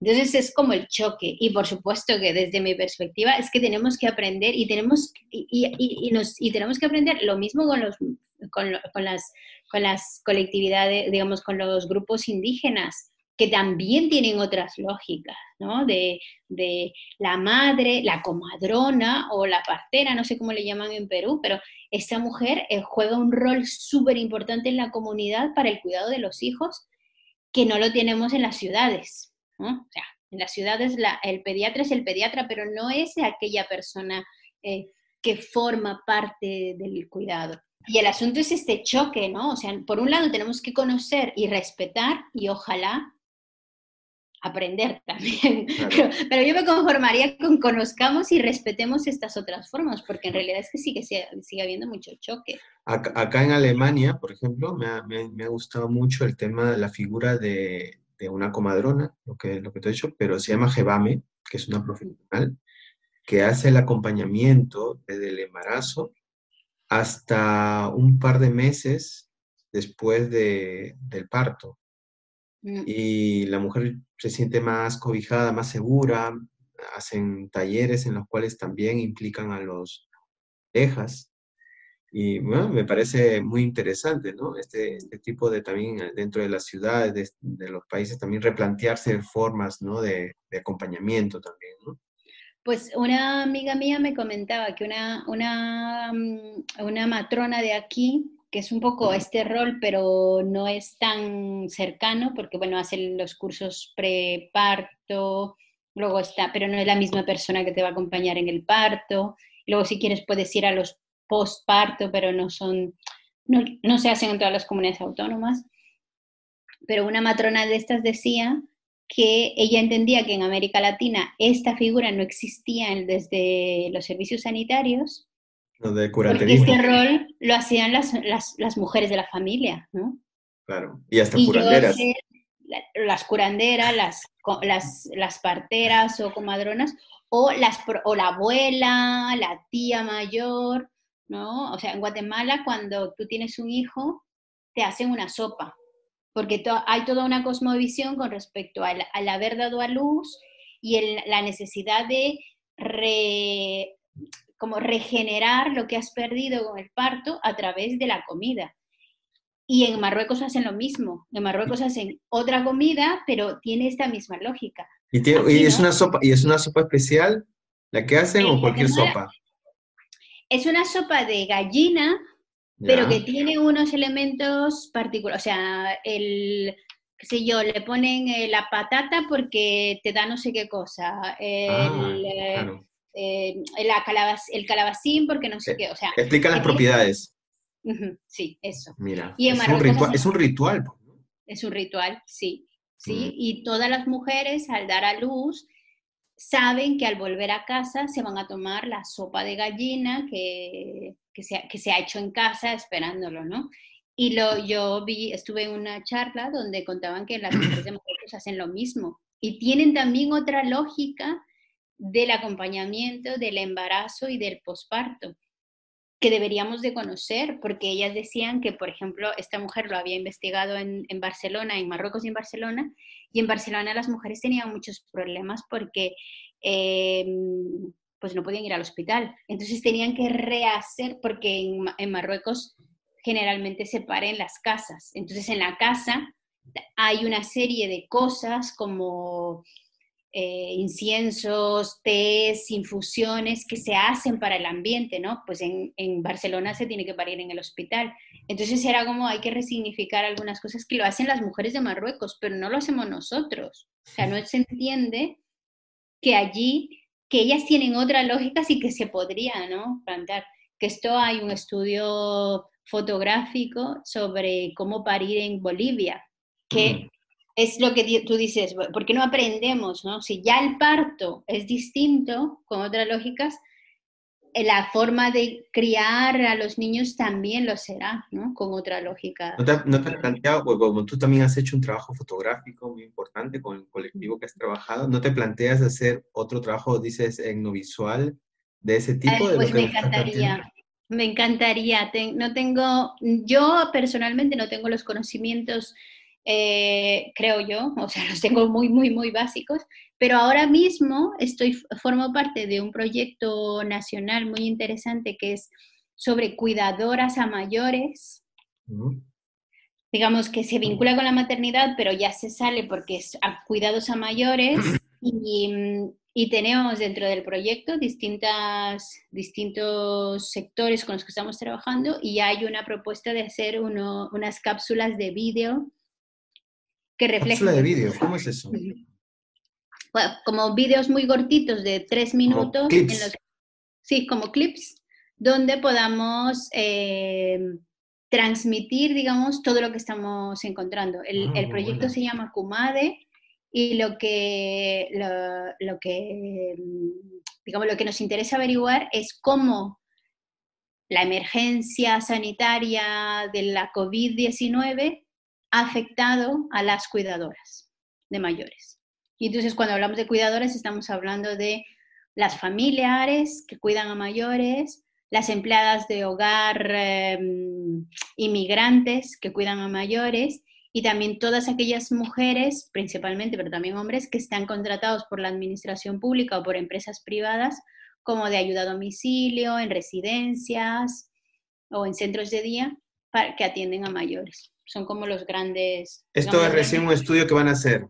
Entonces es como el choque y por supuesto que desde mi perspectiva es que tenemos que aprender y tenemos, y, nos, tenemos que aprender lo mismo con, los, con, las, con las colectividades, digamos, con los grupos indígenas que también tienen otras lógicas, ¿no? De, la madre, la comadrona o la partera, no sé cómo le llaman en Perú, pero esta mujer eh, juega un rol súper importante en la comunidad para el cuidado de los hijos que no lo tenemos en las ciudades. O sea, en las ciudades el pediatra es el pediatra, pero no es aquella persona eh, que forma parte del cuidado. Y el asunto es este choque, ¿no? O sea, por un lado tenemos que conocer y respetar y ojalá aprender también. Pero, yo me conformaría con conozcamos y respetemos estas otras formas, porque en realidad es que sí que sigue, habiendo mucho choque. Acá, en Alemania, por ejemplo, me ha, me, ha, gustado mucho el tema de la figura de, de, una comadrona, lo que, lo que te he dicho, pero se llama Jebame, que es una profesional, que hace el acompañamiento desde el embarazo hasta un par de meses después de, del parto. Mm. Y la mujer se siente más cobijada, más segura, hacen talleres en los cuales también implican a los dejas. Y bueno, me parece muy interesante, ¿no? Este, este tipo de también dentro de las ciudades, de, los países, también replantearse formas, ¿no? De, de acompañamiento también, ¿no? Pues una amiga mía me comentaba que una, una, mm, una matrona de aquí, que es un poco este rol, pero no es tan cercano, porque bueno, hacen los cursos preparto, luego está, pero no es la misma persona que te va a acompañar en el parto. Luego si quieres puedes ir a los postparto, pero no son, no, no se hacen en todas las comunidades autónomas. Pero una matrona de estas decía que ella entendía que en América Latina esta figura no existía desde los servicios sanitarios. Lo de Porque este rol lo hacían las, las, mujeres de la familia, ¿no? Claro, y hasta curanderas. las curanderas, las, las, las, parteras o comadronas, o, las, o la abuela, la tía mayor, ¿no? O sea, en Guatemala cuando tú tienes un hijo, te hacen una sopa, porque hay toda una cosmovisión con respecto al, haber dado a luz y la necesidad de como regenerar lo que has perdido con el parto a través de la comida. Y en Marruecos hacen lo mismo. En Marruecos hacen otra comida, pero tiene esta misma lógica. ¿Y, es, una sopa, ¿y es una sopa especial la que hacen o cualquier sopa? Es una sopa de gallina pero que tiene unos elementos particulares, o sea, el, qué sé yo, le ponen eh, la patata porque te da no sé qué cosa, el, ah, eh, eh, el calabacín porque no sé qué, o sea... Explica las propiedades. sí, eso. Mira, es, un ritual, es un ritual. Es un ritual, sí, sí, y todas las mujeres al dar a luz saben que al volver a casa se van a tomar la sopa de gallina que, que, se, que se ha hecho en casa esperándolo, ¿no? Y lo, yo vi, estuve en una charla donde contaban que las mujeres de Marruecos hacen lo mismo y tienen también otra lógica del acompañamiento, del embarazo y del posparto que deberíamos de conocer, porque ellas decían que, por ejemplo, esta mujer lo había investigado en, en, Barcelona, en Marruecos y en Barcelona, y en Barcelona las mujeres tenían muchos problemas porque em, pues no podían ir al hospital. Entonces tenían que rehacer, porque en, en Marruecos generalmente se paren las casas. Entonces en la casa hay una serie de cosas como eh, inciensos, tés, infusiones que se hacen para el ambiente, ¿no? Pues en, en, Barcelona se tiene que parir en el hospital. Entonces era como hay que resignificar algunas cosas que lo hacen las mujeres de Marruecos, pero no lo hacemos nosotros. O sea, no se entiende que allí, que ellas tienen otra lógica, sí que se podría, ¿no? Plantear que esto hay un estudio fotográfico sobre cómo parir en Bolivia, que es lo que tú dices, ¿por qué no aprendemos? No? Si ya el parto es distinto, con otras lógicas, eh, la forma de criar a los niños también lo será, ¿no? Con otra lógica. ¿No te, has planteado, como tú también has hecho un trabajo fotográfico muy importante con el colectivo que has trabajado, ¿no te planteas hacer otro trabajo, dices, etnovisual de ese tipo? pues me encantaría. Me encantaría. no tengo, yo personalmente no tengo los conocimientos eh, creo yo, o sea, los tengo muy, muy, muy básicos, pero ahora mismo estoy, formo parte de un proyecto nacional muy interesante que es sobre cuidadoras a mayores, digamos que se vincula con la maternidad, pero ya se sale porque es a cuidados a mayores y, y tenemos dentro del proyecto distintas, distintos sectores con los que estamos trabajando y hay una propuesta de hacer uno, unas cápsulas de vídeo que refleja. de vídeo, ¿cómo es eso? como vídeos muy cortitos de tres minutos. Clips. sí, como clips donde podamos eh, transmitir, digamos, todo lo que estamos encontrando. El, ah, proyecto se llama Kumade y lo que, lo, que, digamos, lo que nos interesa averiguar es cómo la emergencia sanitaria de la COVID-19 ha afectado a las cuidadoras de mayores. Y entonces cuando hablamos de cuidadoras estamos hablando de las familiares que cuidan a mayores, las empleadas de hogar em, inmigrantes que cuidan a mayores y también todas aquellas mujeres, principalmente, pero también hombres, que están contratados por la administración pública o por empresas privadas como de ayuda a domicilio, en residencias o en centros de día que atienden a mayores. Son como los grandes... Esto es recién un estudio que van a hacer.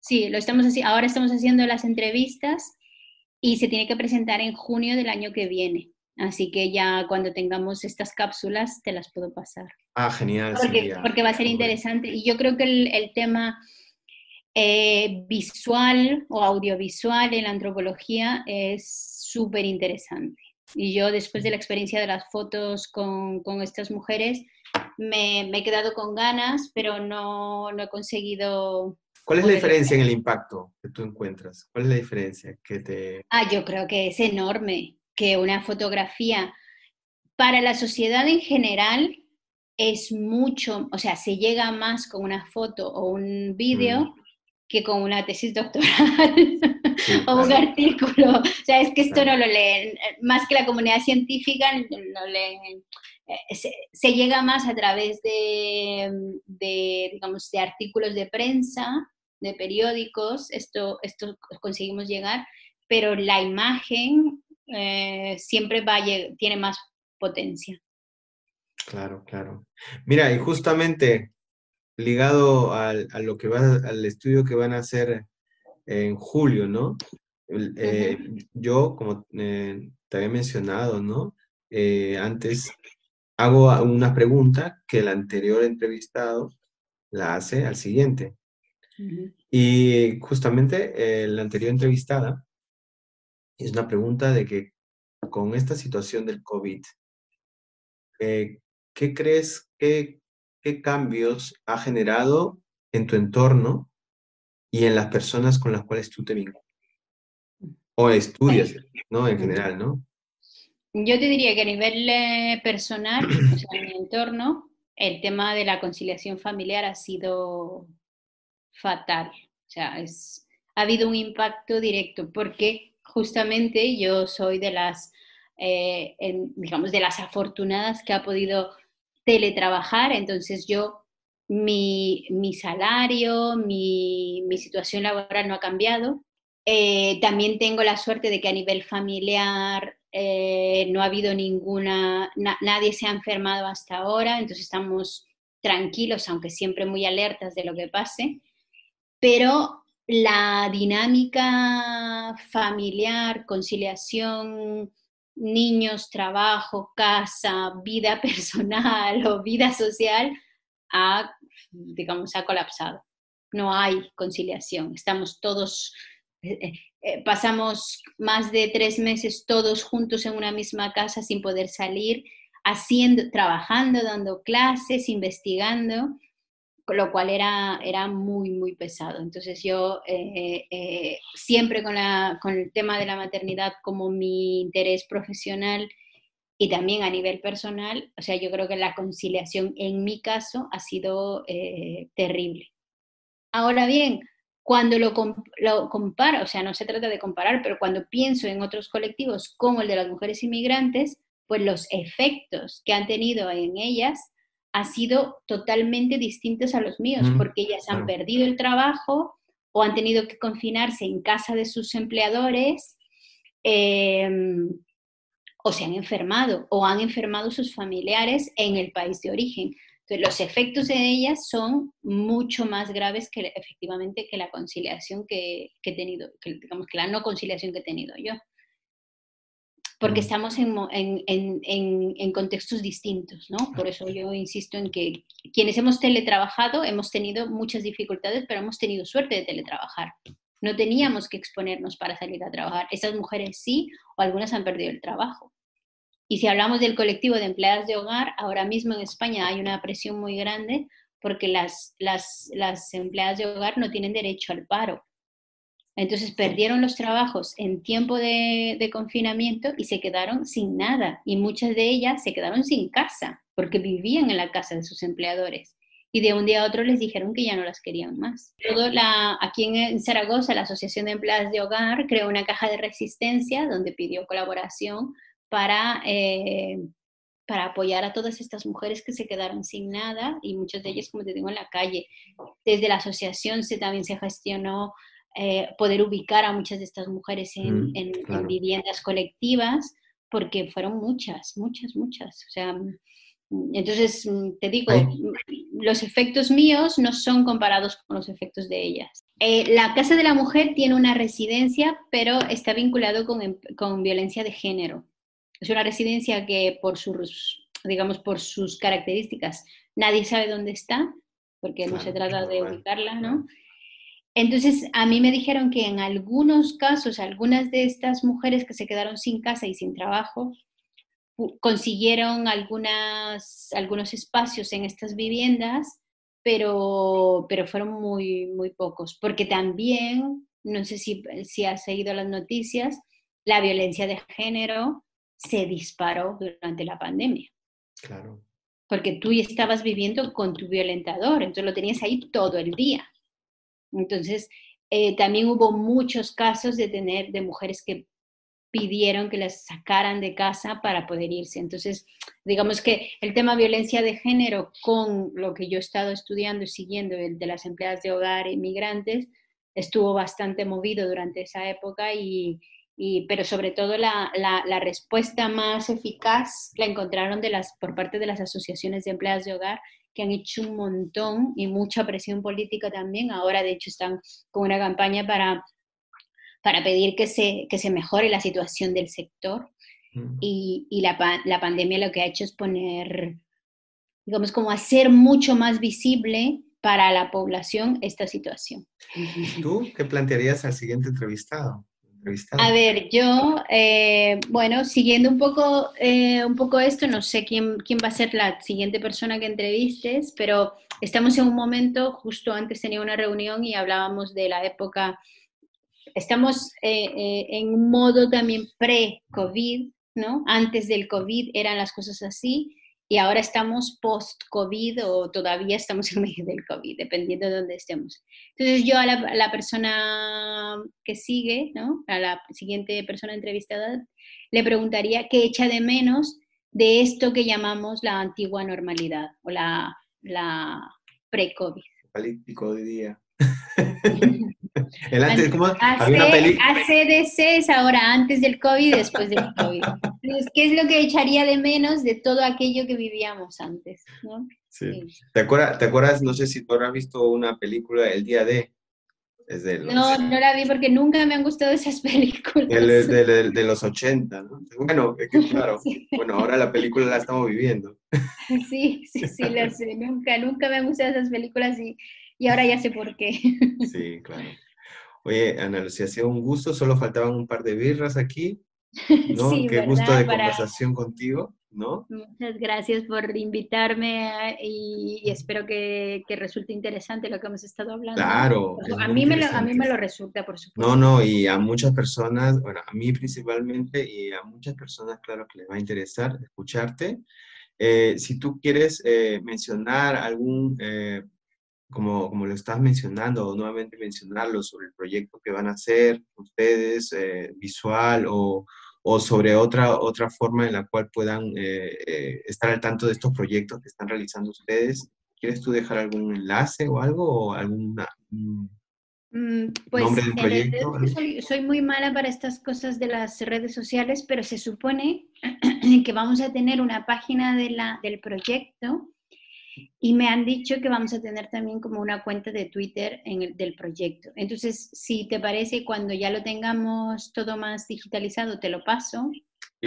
Sí, lo estamos ahora estamos haciendo las entrevistas y se tiene que presentar en junio del año que viene. Así que ya cuando tengamos estas cápsulas te las puedo pasar. Ah, genial. Porque, porque va a ser interesante. Y yo creo que el, tema eh, visual o audiovisual en la antropología es súper interesante. Y yo después de la experiencia de las fotos con, con estas mujeres me, me, he quedado con ganas, pero no, no he conseguido ¿Cuál es la diferencia en el impacto que tú encuentras? ¿Cuál es la diferencia que te... Ah, yo creo que es enorme que una fotografía para la sociedad en general es mucho, o sea, se llega más con una foto o un vídeo mm. que con una tesis doctoral o un artículo. O sea, es que esto no lo leen, más que la comunidad científica, no leen. Eh, se, llega más a través de, de, digamos, de artículos de prensa, de periódicos, esto, esto conseguimos llegar, pero la imagen eh, siempre va, tiene más potencia. Claro, claro. Mira, y justamente ligado al, a lo que va, al estudio que van a hacer en julio, ¿no? Eh, yo, como eh, te había mencionado, ¿no? antes hago una pregunta que el anterior entrevistado la hace al siguiente. Y justamente la anterior entrevistada es una pregunta de que con esta situación del COVID, eh, ¿qué crees, qué, qué cambios ha generado en tu entorno y en las personas con las cuales tú te vinculas? O estudias, ¿no? En general, ¿no? Yo te diría que a nivel eh, personal, o sea, en mi entorno, el tema de la conciliación familiar ha sido fatal. O sea, es, ha habido un impacto directo porque justamente yo soy de las, eh, digamos, de las afortunadas que ha podido teletrabajar, entonces yo, mi, salario, mi, situación laboral no ha cambiado. Eh, también tengo la suerte de que a nivel familiar eh, no ha habido ninguna, nadie se ha enfermado hasta ahora, entonces estamos tranquilos, aunque siempre muy alertas de lo que pase, pero la dinámica familiar, conciliación, niños, trabajo, casa, vida personal o vida social, ha, digamos, ha colapsado. No hay conciliación. Estamos todos, eh, pasamos más de tres meses todos juntos en una misma casa sin poder salir, haciendo, trabajando, dando clases, investigando lo cual era, era muy, muy pesado. Entonces yo eh, eh, siempre con, la, con el tema de la maternidad como mi interés profesional y también a nivel personal, o sea, yo creo que la conciliación en mi caso ha sido terrible. Ahora bien, cuando lo, lo, comparo, o sea, no se trata de comparar, pero cuando pienso en otros colectivos como el de las mujeres inmigrantes, pues los efectos que han tenido en ellas ha sido totalmente distintos a los míos, porque ellas han perdido el trabajo o han tenido que confinarse en casa de sus empleadores, em, o se han enfermado, o han enfermado sus familiares en el país de origen. Entonces, los efectos de ellas son mucho más graves que efectivamente que la conciliación que, que he tenido, que, digamos que la no conciliación que he tenido yo porque estamos en, contextos distintos, ¿no? Por eso yo insisto en que quienes hemos teletrabajado hemos tenido muchas dificultades, pero hemos tenido suerte de teletrabajar. No teníamos que exponernos para salir a trabajar. Esas mujeres sí, o algunas han perdido el trabajo. Y si hablamos del colectivo de empleadas de hogar, ahora mismo en España hay una presión muy grande porque las, las, las empleadas de hogar no tienen derecho al paro. Entonces perdieron los trabajos en tiempo de, de, confinamiento y se quedaron sin nada. Y muchas de ellas se quedaron sin casa porque vivían en la casa de sus empleadores. Y de un día a otro les dijeron que ya no las querían más. Todo la, aquí en Zaragoza, la Asociación de Empleadas de Hogar creó una caja de resistencia donde pidió colaboración para, eh, para apoyar a todas estas mujeres que se quedaron sin nada y muchas de ellas, como te digo, en la calle. Desde la asociación se, también se gestionó eh, poder ubicar a muchas de estas mujeres en, mm, viviendas colectivas, porque fueron muchas, muchas, muchas. O sea, mm, entonces, mm, te digo, los efectos míos no son comparados con los efectos de ellas. Eh, la Casa de la Mujer tiene una residencia, pero está vinculado con, em, con violencia de género. Es una residencia que por sus, digamos, por sus características, nadie sabe dónde está, porque no se trata de ubicarla, ¿no? Entonces, a mí me dijeron que en algunos casos, algunas de estas mujeres que se quedaron sin casa y sin trabajo, consiguieron algunas, algunos espacios en estas viviendas, pero, pero fueron muy, muy pocos, porque también, no sé si, si has seguido las noticias, la violencia de género se disparó durante la pandemia. Claro. Porque tú estabas viviendo con tu violentador, entonces lo tenías ahí todo el día. Entonces, eh, también hubo muchos casos de tener de mujeres que pidieron que las sacaran de casa para poder irse. Entonces, digamos que el tema violencia de género con lo que yo he estado estudiando y siguiendo, el de las empleadas de hogar inmigrantes, estuvo bastante movido durante esa época y, pero sobre todo la, la, respuesta más eficaz la encontraron de las, por parte de las asociaciones de empleadas de hogar que han hecho un montón y mucha presión política también. Ahora, de hecho, están con una campaña para, para pedir que se, que se mejore la situación del sector. Y, y la, la pandemia lo que ha hecho es poner, digamos, como hacer mucho más visible para la población esta situación. ¿Tú qué plantearías al siguiente entrevistado? A ver, yo, eh, bueno, siguiendo un poco, eh, un poco esto, no sé quién, quién va a ser la siguiente persona que entrevistes, pero estamos en un momento, justo antes tenía una reunión y hablábamos de la época, estamos eh, en un modo también pre-COVID, ¿no? Antes del COVID eran las cosas así, y ahora estamos post-COVID o todavía estamos en medio del COVID, dependiendo de dónde estemos. Entonces yo a la, persona que sigue, ¿no? a la siguiente persona entrevistada, le preguntaría qué echa de menos de esto que llamamos la antigua normalidad o la, la pre-COVID. Político de día. El antes, ¿cómo? ACDC es ahora antes del COVID y después del COVID. ¿qué es lo que echaría de menos de todo aquello que vivíamos antes? ¿no? Sí. ¿Te, acuerdas, ¿Te acuerdas, no sé si tú has visto una película, El Día de? Es de no, no la vi porque nunca me han gustado esas películas. De, de, los 80, ¿no? Bueno, es que claro, bueno, ahora la película la estamos viviendo. Sí, sí, sí, la sé. Nunca, nunca me han gustado esas películas y y ahora ya sé por qué. Sí, claro. Oye, Ana Lucía, ha sido un gusto, solo faltaban un par de birras aquí, ¿no? Sí, Qué gusto de conversación contigo, ¿no? Muchas gracias por invitarme y, espero que, que, resulte interesante lo que hemos estado hablando. Claro. A mí, me lo, a mí me lo resulta, por supuesto. No, no, y a muchas personas, bueno, a mí principalmente y a muchas personas, claro, que les va a interesar escucharte. Eh, si tú quieres eh, mencionar algún eh, como, como lo estás mencionando, o nuevamente mencionarlo sobre el proyecto que van a hacer ustedes, eh, visual, o, o, sobre otra, otra forma en la cual puedan eh, eh, estar al tanto de estos proyectos que están realizando ustedes. ¿Quieres tú dejar algún enlace o algo, o algún mm, pues, nombre del proyecto? Soy, soy muy mala para estas cosas de las redes sociales, pero se supone que vamos a tener una página de la, del proyecto y me han dicho que vamos a tener también como una cuenta de Twitter en el, del proyecto. Entonces, si te parece, cuando ya lo tengamos todo más digitalizado, te lo paso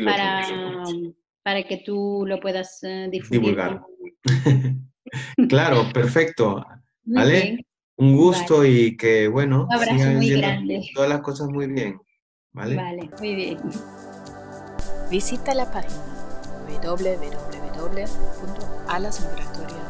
para, para que tú lo puedas uh, divulgar. claro, perfecto. ¿Vale? Un gusto y que, bueno, Un abrazo muy grande. todas las cosas muy bien. ¿Vale? Vale, muy bien. Visita la página www.alasmigratorias.com.